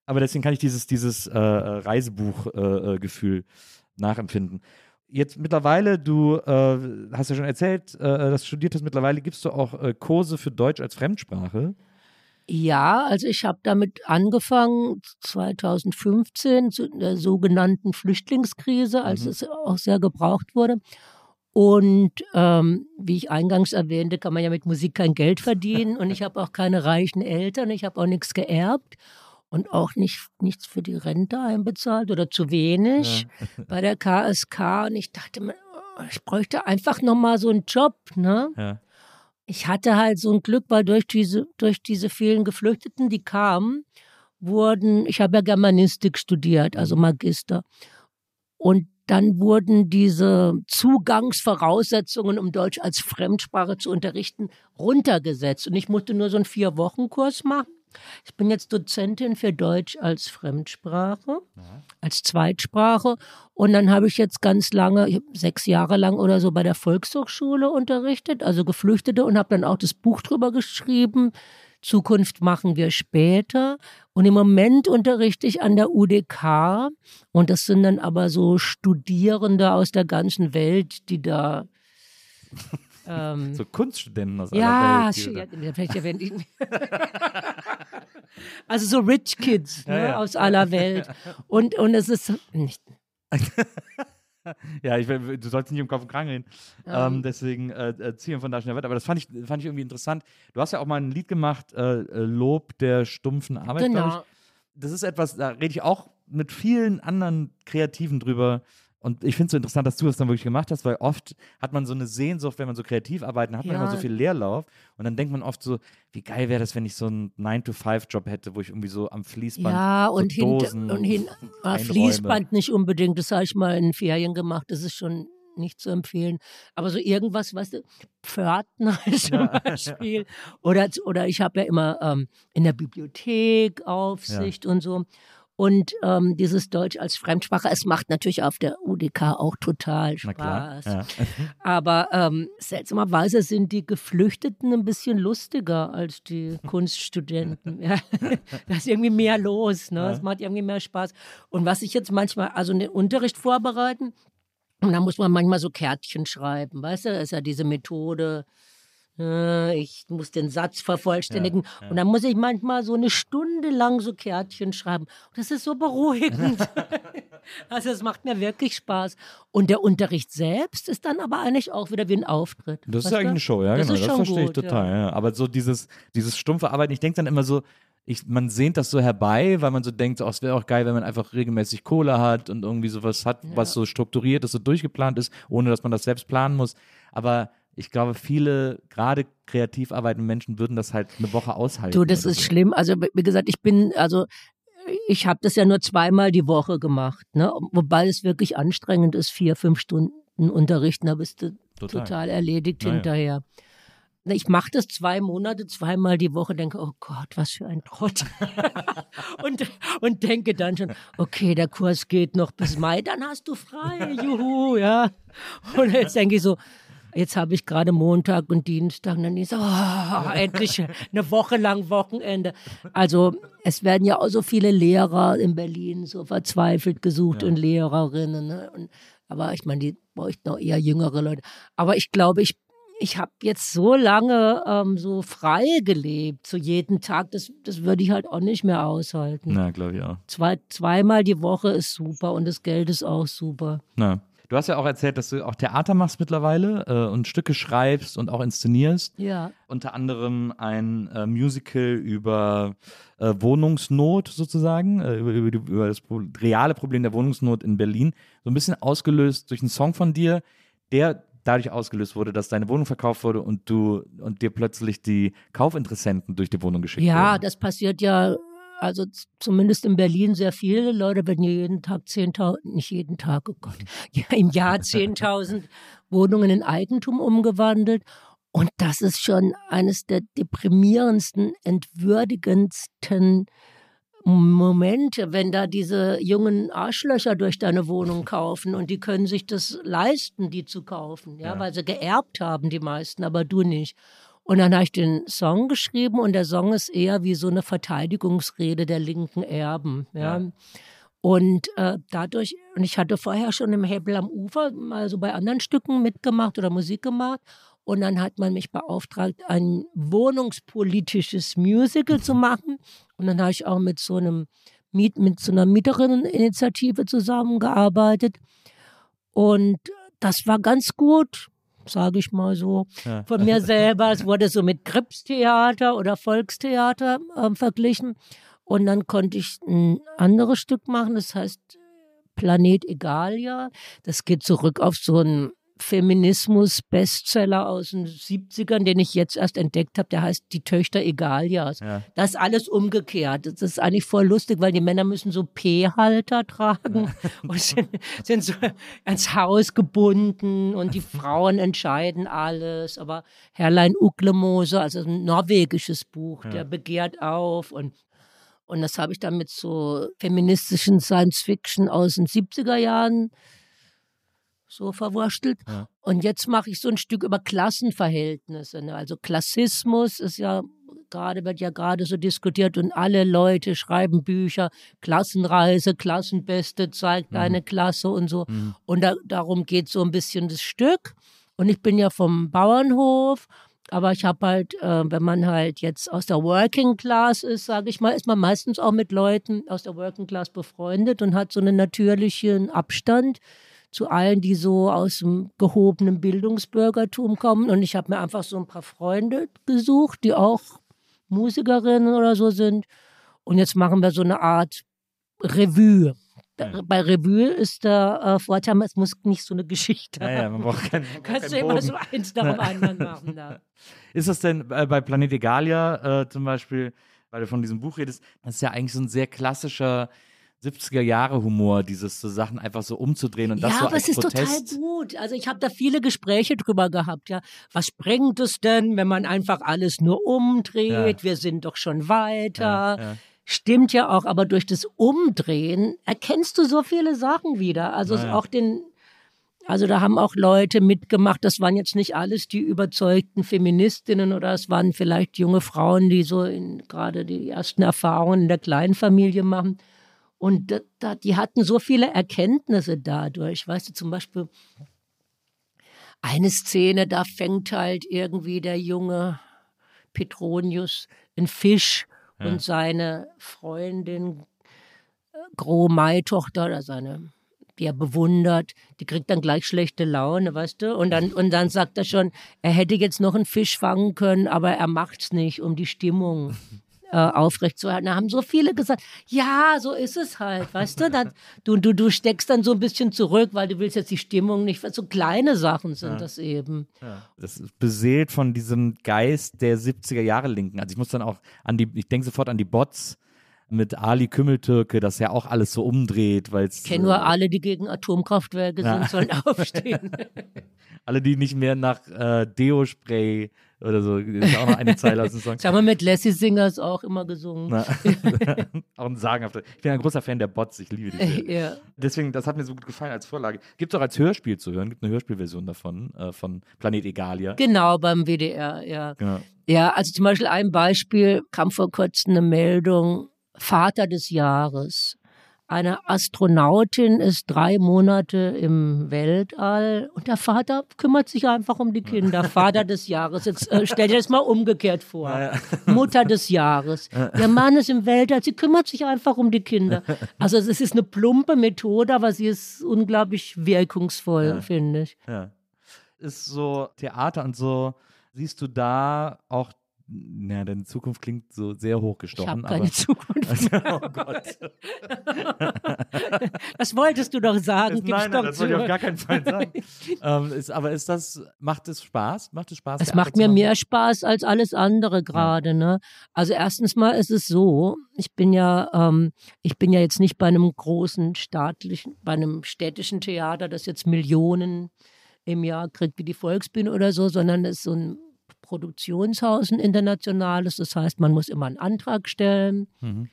Aber deswegen kann ich dieses, dieses äh, Reisebuch-Gefühl äh, Gefühl nachempfinden. Jetzt mittlerweile, du äh, hast ja schon erzählt, äh, dass du studiert hast, mittlerweile gibst du auch äh, Kurse für Deutsch als Fremdsprache. Ja, also ich habe damit angefangen 2015 zu der sogenannten Flüchtlingskrise, als Mhm. es auch sehr gebraucht wurde. Und ähm, wie ich eingangs erwähnte, kann man ja mit Musik kein Geld verdienen. und ich habe auch keine reichen Eltern. Ich habe auch nichts geerbt und auch nicht, nichts für die Rente einbezahlt oder zu wenig bei der KSK. Und ich dachte mir, oh, ich bräuchte einfach nochmal so einen Job, ne? Ja. ich hatte halt so ein Glück, weil durch diese, durch diese vielen Geflüchteten, die kamen, wurden, ich habe ja Germanistik studiert, also Magister. Und dann wurden diese Zugangsvoraussetzungen, um Deutsch als Fremdsprache zu unterrichten, runtergesetzt. Und ich musste nur so einen Vier-Wochen-Kurs machen. Ich bin jetzt Dozentin für Deutsch als Fremdsprache, als Zweitsprache. Und dann habe ich jetzt ganz lange, sechs Jahre lang oder so bei der Volkshochschule unterrichtet, also Geflüchtete, und habe dann auch das Buch drüber geschrieben, Zukunft machen wir später. Und im Moment unterrichte ich an der UDK. Und das sind dann aber so Studierende aus der ganzen Welt, die da. Ähm, So Kunststudenten aus ja, aller Welt. ja, vielleicht erwähne ich. also so Rich Kids ne, Ja, ja. aus aller Welt. Und, und es ist nicht. Ja, ich, du sollst nicht im Kopf und Kragen reden. Ähm, deswegen äh, äh, ziehen von da schnell weiter. Aber das fand ich, fand ich irgendwie interessant. Du hast ja auch mal ein Lied gemacht, äh, äh, Lob der stumpfen Arbeit, Genau. Das ist etwas, da rede ich auch mit vielen anderen Kreativen drüber. Und ich finde es so interessant, dass du das dann wirklich gemacht hast, weil oft hat man so eine Sehnsucht, wenn man so kreativ arbeitet, hat man Ja. immer so viel Leerlauf. Und dann denkt man oft so, wie geil wäre das, wenn ich so einen 9-to-5-Job hätte, wo ich irgendwie so am Fließband Ja, so und, hinter, Dosen und hin, ah, einräume. Fließband nicht unbedingt. Das habe ich mal in Ferien gemacht. Das ist schon nicht zu empfehlen. Aber so irgendwas, weißt du, Pförtner zum Beispiel. Oder, oder ich habe ja immer ähm, in der Bibliothek Aufsicht und so. Und ähm, dieses Deutsch als Fremdsprache, es macht natürlich auf der UDK auch total. Spaß. Ja. Aber ähm, seltsamerweise sind die Geflüchteten ein bisschen lustiger als die Kunststudenten. ja. Da ist irgendwie mehr los. Ne? Es macht irgendwie mehr Spaß. Und was ich jetzt manchmal, also den Unterricht vorbereiten, und da muss man manchmal so Kärtchen schreiben. Weißt du, das ist ja diese Methode. Äh, Ich muss den Satz vervollständigen. Und dann muss ich manchmal so eine Stunde lang so Kärtchen schreiben. Das ist so beruhigend. also es macht mir wirklich Spaß. Und der Unterricht selbst ist dann aber eigentlich auch wieder wie ein Auftritt. Das ist ja eigentlich eine Show, ja, das genau. Ist Das verstehe ich gut, total. Ja. Ja. Aber so dieses, dieses stumpfe Arbeiten, ich denke dann immer so, ich, man sehnt das so herbei, weil man so denkt, oh, es wäre auch geil, wenn man einfach regelmäßig Kohle hat und irgendwie sowas hat, was so strukturiert ist, so durchgeplant ist, ohne dass man das selbst planen muss. Aber ich glaube, viele, gerade kreativ arbeitende Menschen, würden das halt eine Woche aushalten. Du, das ist so. schlimm. Also wie gesagt, ich bin, also ich habe das ja nur zweimal die Woche gemacht, ne? Wobei es wirklich anstrengend ist, vier, fünf Stunden unterrichten, da bist du Total. total, erledigt Naja. hinterher. Ich mache das zwei Monate, zweimal die Woche, denke, oh Gott, was für ein Trott. und, und denke dann schon, okay, der Kurs geht noch bis Mai, dann hast du frei, juhu, ja. Und jetzt denke ich so, jetzt habe ich gerade Montag und Dienstag, und dann ist so, oh, endlich eine Woche lang Wochenende. Also es werden ja auch so viele Lehrer in Berlin so verzweifelt gesucht und Lehrerinnen. Ne? Und, aber ich meine, die bräuchten auch eher jüngere Leute. Aber ich glaube, ich ich habe jetzt so lange ähm, so frei gelebt, so jeden Tag, das, das würde ich halt auch nicht mehr aushalten. Na, glaube ich auch. Zwei, zweimal die Woche ist super und das Geld ist auch super. Na. Du hast ja auch erzählt, dass du auch Theater machst mittlerweile äh, und Stücke schreibst und auch inszenierst. Ja. unter anderem ein äh, Musical über äh, Wohnungsnot sozusagen, äh, über, über, die- über das Pro reale Problem der Wohnungsnot in Berlin, so ein bisschen ausgelöst durch einen Song von dir, der dadurch ausgelöst wurde, dass deine Wohnung verkauft wurde und du und dir plötzlich die Kaufinteressenten durch die Wohnung geschickt Ja, wurden. das passiert ja, also zumindest in Berlin sehr viele Leute werden ja jeden Tag 10.000, nicht jeden Tag, oh Gott, ja, im Jahr 10.000 Wohnungen in Eigentum umgewandelt. Und das ist schon eines der deprimierendsten, entwürdigendsten Momente, wenn da diese jungen Arschlöcher durch deine Wohnung kaufen und die können sich das leisten, die zu kaufen, ja, weil sie geerbt haben, die meisten, aber du nicht. Und dann habe ich den Song geschrieben und der Song ist eher wie so eine Verteidigungsrede der linken Erben, ja. Und äh, dadurch, und ich hatte vorher schon im Hebel am Ufer mal so bei anderen Stücken mitgemacht oder Musik gemacht. Und dann hat man mich beauftragt, ein wohnungspolitisches Musical zu machen. Und dann habe ich auch mit so einem Miet, mit so einer Mieterinneninitiative zusammengearbeitet. Und das war ganz gut, sage ich mal so, von mir selber. Es wurde so mit Kripstheater oder Volkstheater ähm, verglichen. Und dann konnte ich ein anderes Stück machen, das heißt Planet Egalia. Das geht zurück auf so einen Feminismus-Bestseller aus den 70ern, den ich jetzt erst entdeckt habe. Der heißt Die Töchter Egalias. Ja. Das ist alles umgekehrt. Das ist eigentlich voll lustig, weil die Männer müssen so P-Halter tragen und sind, sind so ans Haus gebunden und die Frauen entscheiden alles. Aber Herrlein Uklemose, also ein norwegisches Buch, der begehrt auf und und das habe ich dann mit so feministischen Science-Fiction aus den 70er Jahren so verwurstelt. Und jetzt mache ich so ein Stück über Klassenverhältnisse. Ne? Also Klassismus ist ja gerade wird ja gerade so diskutiert und alle Leute schreiben Bücher, Klassenreise, Klassenbeste, zeigt deine Klasse und so. Und da, darum geht so ein bisschen das Stück. Und ich bin ja vom Bauernhof, aber ich habe halt, äh, wenn man halt jetzt aus der Working Class ist, sage ich mal, ist man meistens auch mit Leuten aus der Working Class befreundet und hat so einen natürlichen Abstand zu allen, die so aus dem gehobenen Bildungsbürgertum kommen. Und ich habe mir einfach so ein paar Freunde gesucht, die auch Musikerinnen oder so sind. Und jetzt machen wir so eine Art Revue. Bei Revue ist der äh, Vorteil, es muss nicht so eine Geschichte Ja, ja, haben. man braucht keinen, man Kannst du keinen immer Bogen. so eins nach dem anderen machen. Da. Ist das denn äh, bei Planet Egalia äh, zum Beispiel, weil du von diesem Buch redest, das ist ja eigentlich so ein sehr klassischer 70er-Jahre-Humor, dieses so Sachen einfach so umzudrehen und das ja, so aber als es ist Protest. total gut. Also ich habe da viele Gespräche drüber gehabt, ja. Was bringt es denn, wenn man einfach alles nur umdreht? Ja. Wir sind doch schon weiter. Ja, ja. Stimmt ja auch, aber durch das Umdrehen erkennst du so viele Sachen wieder. Also auch den, also da haben auch Leute mitgemacht. Das waren jetzt nicht alles die überzeugten Feministinnen oder es waren vielleicht junge Frauen, die so in, gerade die ersten Erfahrungen in der Kleinfamilie machen. Und da, die hatten so viele Erkenntnisse dadurch. Weißt du, zum Beispiel eine Szene, da fängt halt irgendwie der junge Petronius einen Fisch und seine Freundin, äh, Gro-Mai-Tochter oder seine, die er bewundert, die kriegt dann gleich schlechte Laune, weißt du? Und dann, und dann sagt er schon, er hätte jetzt noch einen Fisch fangen können, aber er macht's nicht, um die Stimmung äh, aufrechtzuerhalten. Da haben so viele gesagt, ja, so ist es halt, weißt du? Dann, du, du, du steckst dann so ein bisschen zurück, weil du willst jetzt die Stimmung nicht, so kleine Sachen sind das eben. Das ist beseelt von diesem Geist der 70er Jahre Linken. Also ich muss dann auch an die, ich denke sofort an die Bots mit Ali Kümmeltürke, das ja auch alles so umdreht, weil Ich kenne nur alle, die gegen Atomkraftwerke Ja. sind, sollen aufstehen. alle, die nicht mehr nach äh, Deo-Spray oder so, ist auch noch eine Zeile aus dem Song. Das haben wir mit Lassie Singers auch immer gesungen. Auch ein sagenhafter. Ich bin ein großer Fan der Bots, ich liebe die. Ja. Deswegen, das hat mir so gut gefallen als Vorlage. Gibt es auch als Hörspiel zu hören, gibt eine Hörspielversion davon, äh, von Planet Egalia. Genau, beim WDR, ja. Genau. Ja, also zum Beispiel ein Beispiel, kam vor kurzem eine Meldung, Vater des Jahres. Eine Astronautin ist drei Monate im Weltall und der Vater kümmert sich einfach um die Kinder. Vater des Jahres. Jetzt äh, stell dir das mal umgekehrt vor. Mutter des Jahres. Der Mann ist im Weltall, sie kümmert sich einfach um die Kinder. Also es ist eine plumpe Methode, aber sie ist unglaublich wirkungsvoll, finde ich. Ja. Ist so Theater und so, siehst du da auch, na, deine Zukunft klingt so sehr Ich hochgestochen. habe keine Zukunft. oh Gott. Das wolltest du doch sagen. Das, Gib's nein, nein, das wollte ich auf gar keinen Fall sagen. ähm, ist, aber ist das, macht es Spaß? Macht es Spaß? Es macht mir mehr Spaß als alles andere gerade. Ne? Also erstens mal ist es so, ich bin ja, ähm, ich bin ja jetzt nicht bei einem großen staatlichen, bei einem städtischen Theater, das jetzt Millionen im Jahr kriegt wie die Volksbühne oder so, sondern es ist so ein Produktionshaus, ein internationales. Das heißt, man muss immer einen Antrag stellen. Mhm.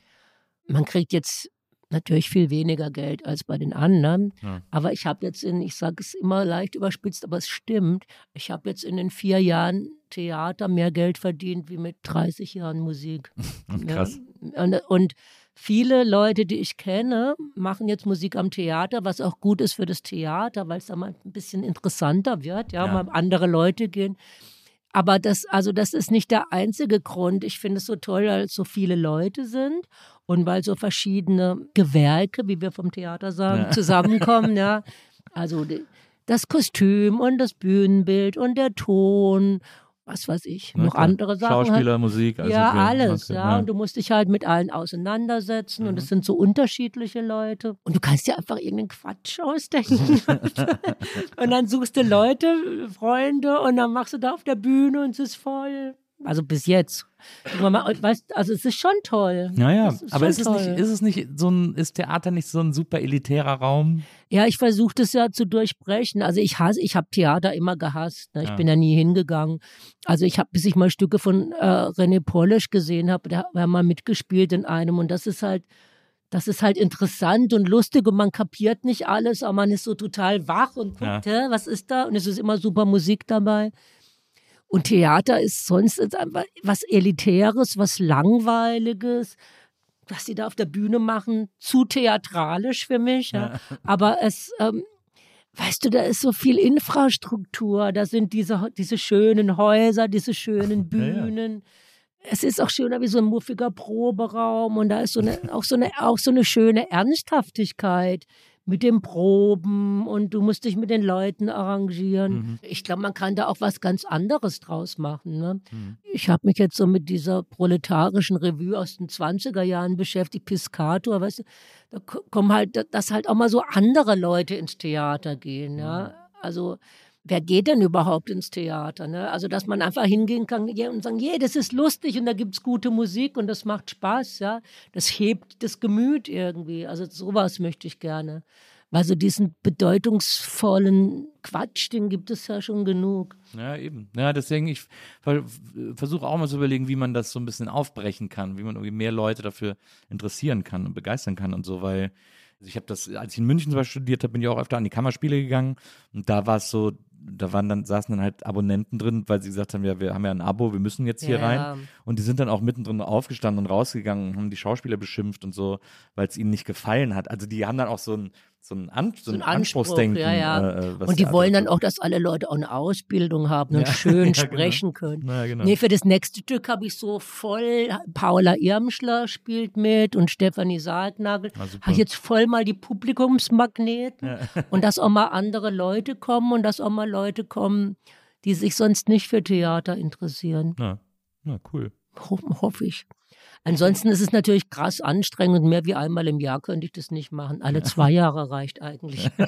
Man kriegt jetzt natürlich viel weniger Geld als bei den anderen. Ja. Aber ich habe jetzt in, ich sage es immer leicht überspitzt, aber es stimmt, ich habe jetzt in den vier Jahren Theater mehr Geld verdient wie mit 30 Jahren Musik. Krass. Ja. Und, und viele Leute, die ich kenne, machen jetzt Musik am Theater, was auch gut ist für das Theater, weil es da mal ein bisschen interessanter wird, ja, Ja. mal andere Leute gehen. Aber das, also das ist nicht der einzige Grund. Ich finde es so toll, weil es so viele Leute sind und weil so verschiedene Gewerke, wie wir vom Theater sagen, Ja. zusammenkommen, ja. Also das Kostüm und das Bühnenbild und der Ton, was weiß ich, Na noch klar. andere Sachen. halt. Schauspieler, Musik, alles Ja, alles, Okay, ja. Und du musst dich halt mit allen auseinandersetzen und es sind so unterschiedliche Leute. Und du kannst dir einfach irgendeinen Quatsch ausdenken. und dann suchst du Leute, Freunde und dann machst du da auf der Bühne und es ist voll. Also bis jetzt. Also es ist schon toll. Naja, ist aber ist es, nicht, toll. ist es nicht so ein, ist Theater nicht so ein super elitärer Raum? Ja, ich versuche das ja zu durchbrechen. Also ich hasse, ich habe Theater immer gehasst. Ne? Ich Ja. bin ja nie hingegangen. Also ich habe, bis ich mal Stücke von äh, René Polish gesehen habe, der hat mal mitgespielt in einem und das ist halt, das ist halt interessant und lustig und man kapiert nicht alles, aber man ist so total wach und guckt, hä, was ist da? Und es ist immer super Musik dabei. Und Theater ist sonst was Elitäres, was Langweiliges. Was sie da auf der Bühne machen, zu theatralisch für mich. Ja. Aber es, ähm, weißt du, da ist so viel Infrastruktur. Da sind diese, diese schönen Häuser, diese schönen Bühnen. Ja, ja es ist auch schöner wie so ein muffiger Proberaum und da ist so eine, auch, so eine, auch so eine schöne Ernsthaftigkeit mit den Proben und du musst dich mit den Leuten arrangieren. Mhm. Ich glaube, man kann da auch was ganz anderes draus machen. Ne? Mhm. Ich habe mich jetzt so mit dieser proletarischen Revue aus den 20er Jahren beschäftigt, Piscator, weißt du, da kommen halt, dass halt auch mal so andere Leute ins Theater gehen. Ja? Mhm. Also wer geht denn überhaupt ins Theater? Ne? Also, dass man einfach hingehen kann und sagen, yeah, das ist lustig und da gibt es gute Musik und das macht Spaß, ja. Das hebt das Gemüt irgendwie. Also sowas möchte ich gerne. Weil so diesen bedeutungsvollen Quatsch, den gibt es ja schon genug. Ja, eben. Ja, deswegen, ich versuche auch mal zu überlegen, wie man das so ein bisschen aufbrechen kann, wie man irgendwie mehr Leute dafür interessieren kann und begeistern kann und so, weil also ich habe das, als ich in München zum Beispiel studiert habe, bin ich auch öfter an die Kammerspiele gegangen und da war es so, da waren dann, saßen dann halt Abonnenten drin, weil sie gesagt haben, ja, wir haben ja ein Abo, wir müssen jetzt hier ja, rein. Und die sind dann auch mittendrin aufgestanden und rausgegangen und haben die Schauspieler beschimpft und so, weil es ihnen nicht gefallen hat. Also die haben dann auch so ein, so ein, An so ein, so ein Anspruchsdenken. Ja, ja. Äh, äh und die wollen dann auch, dass alle Leute auch eine Ausbildung haben und ja, schön ja, genau. sprechen genau. können. Ja, genau. Nee, für das nächste Stück habe ich so voll, Paula Irmschler spielt mit und Stefanie Sargnagel. Habe ich jetzt voll mal die Publikumsmagneten und dass auch mal andere Leute kommen und dass auch mal Leute kommen, die sich sonst nicht für Theater interessieren. Na, na cool. Ho hoffe ich. Ansonsten ist es natürlich krass anstrengend. Mehr wie einmal im Jahr könnte ich das nicht machen. Alle zwei Jahre reicht eigentlich.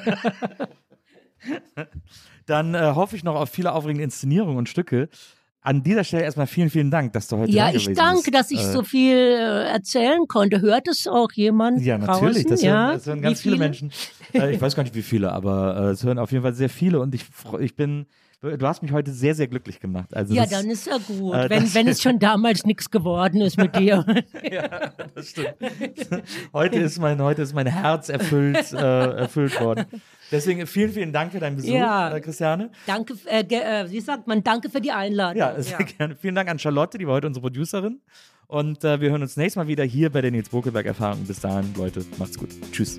Dann äh, hoffe ich noch auf viele aufregende Inszenierungen und Stücke. An dieser Stelle erstmal vielen, vielen Dank, dass du heute ja, da gewesen bist. Ja, ich danke, dass ich äh, so viel äh, erzählen konnte. Hört es auch jemand? Ja, natürlich. Das, ja? hören, das hören ganz viele? viele? Menschen. Äh, ich weiß gar nicht, wie viele, aber äh, es hören auf jeden Fall sehr viele und ich, ich bin du hast mich heute sehr, sehr glücklich gemacht. Also ja, das, dann ist ja gut, äh, wenn, wenn es schon damals nichts geworden ist mit dir. ja, das stimmt. Heute ist mein, heute ist mein Herz erfüllt, äh, erfüllt worden. Deswegen vielen, vielen Dank für deinen Besuch, ja, äh, Christiane. Danke, äh, äh, wie sagt man, danke für die Einladung. Ja, sehr ja. gerne. Vielen Dank an Charlotte, die war heute unsere Producerin. Und äh, wir hören uns nächstes Mal wieder hier bei der Nils Bokelberg-Erfahrung. Bis dahin, Leute, macht's gut. Tschüss.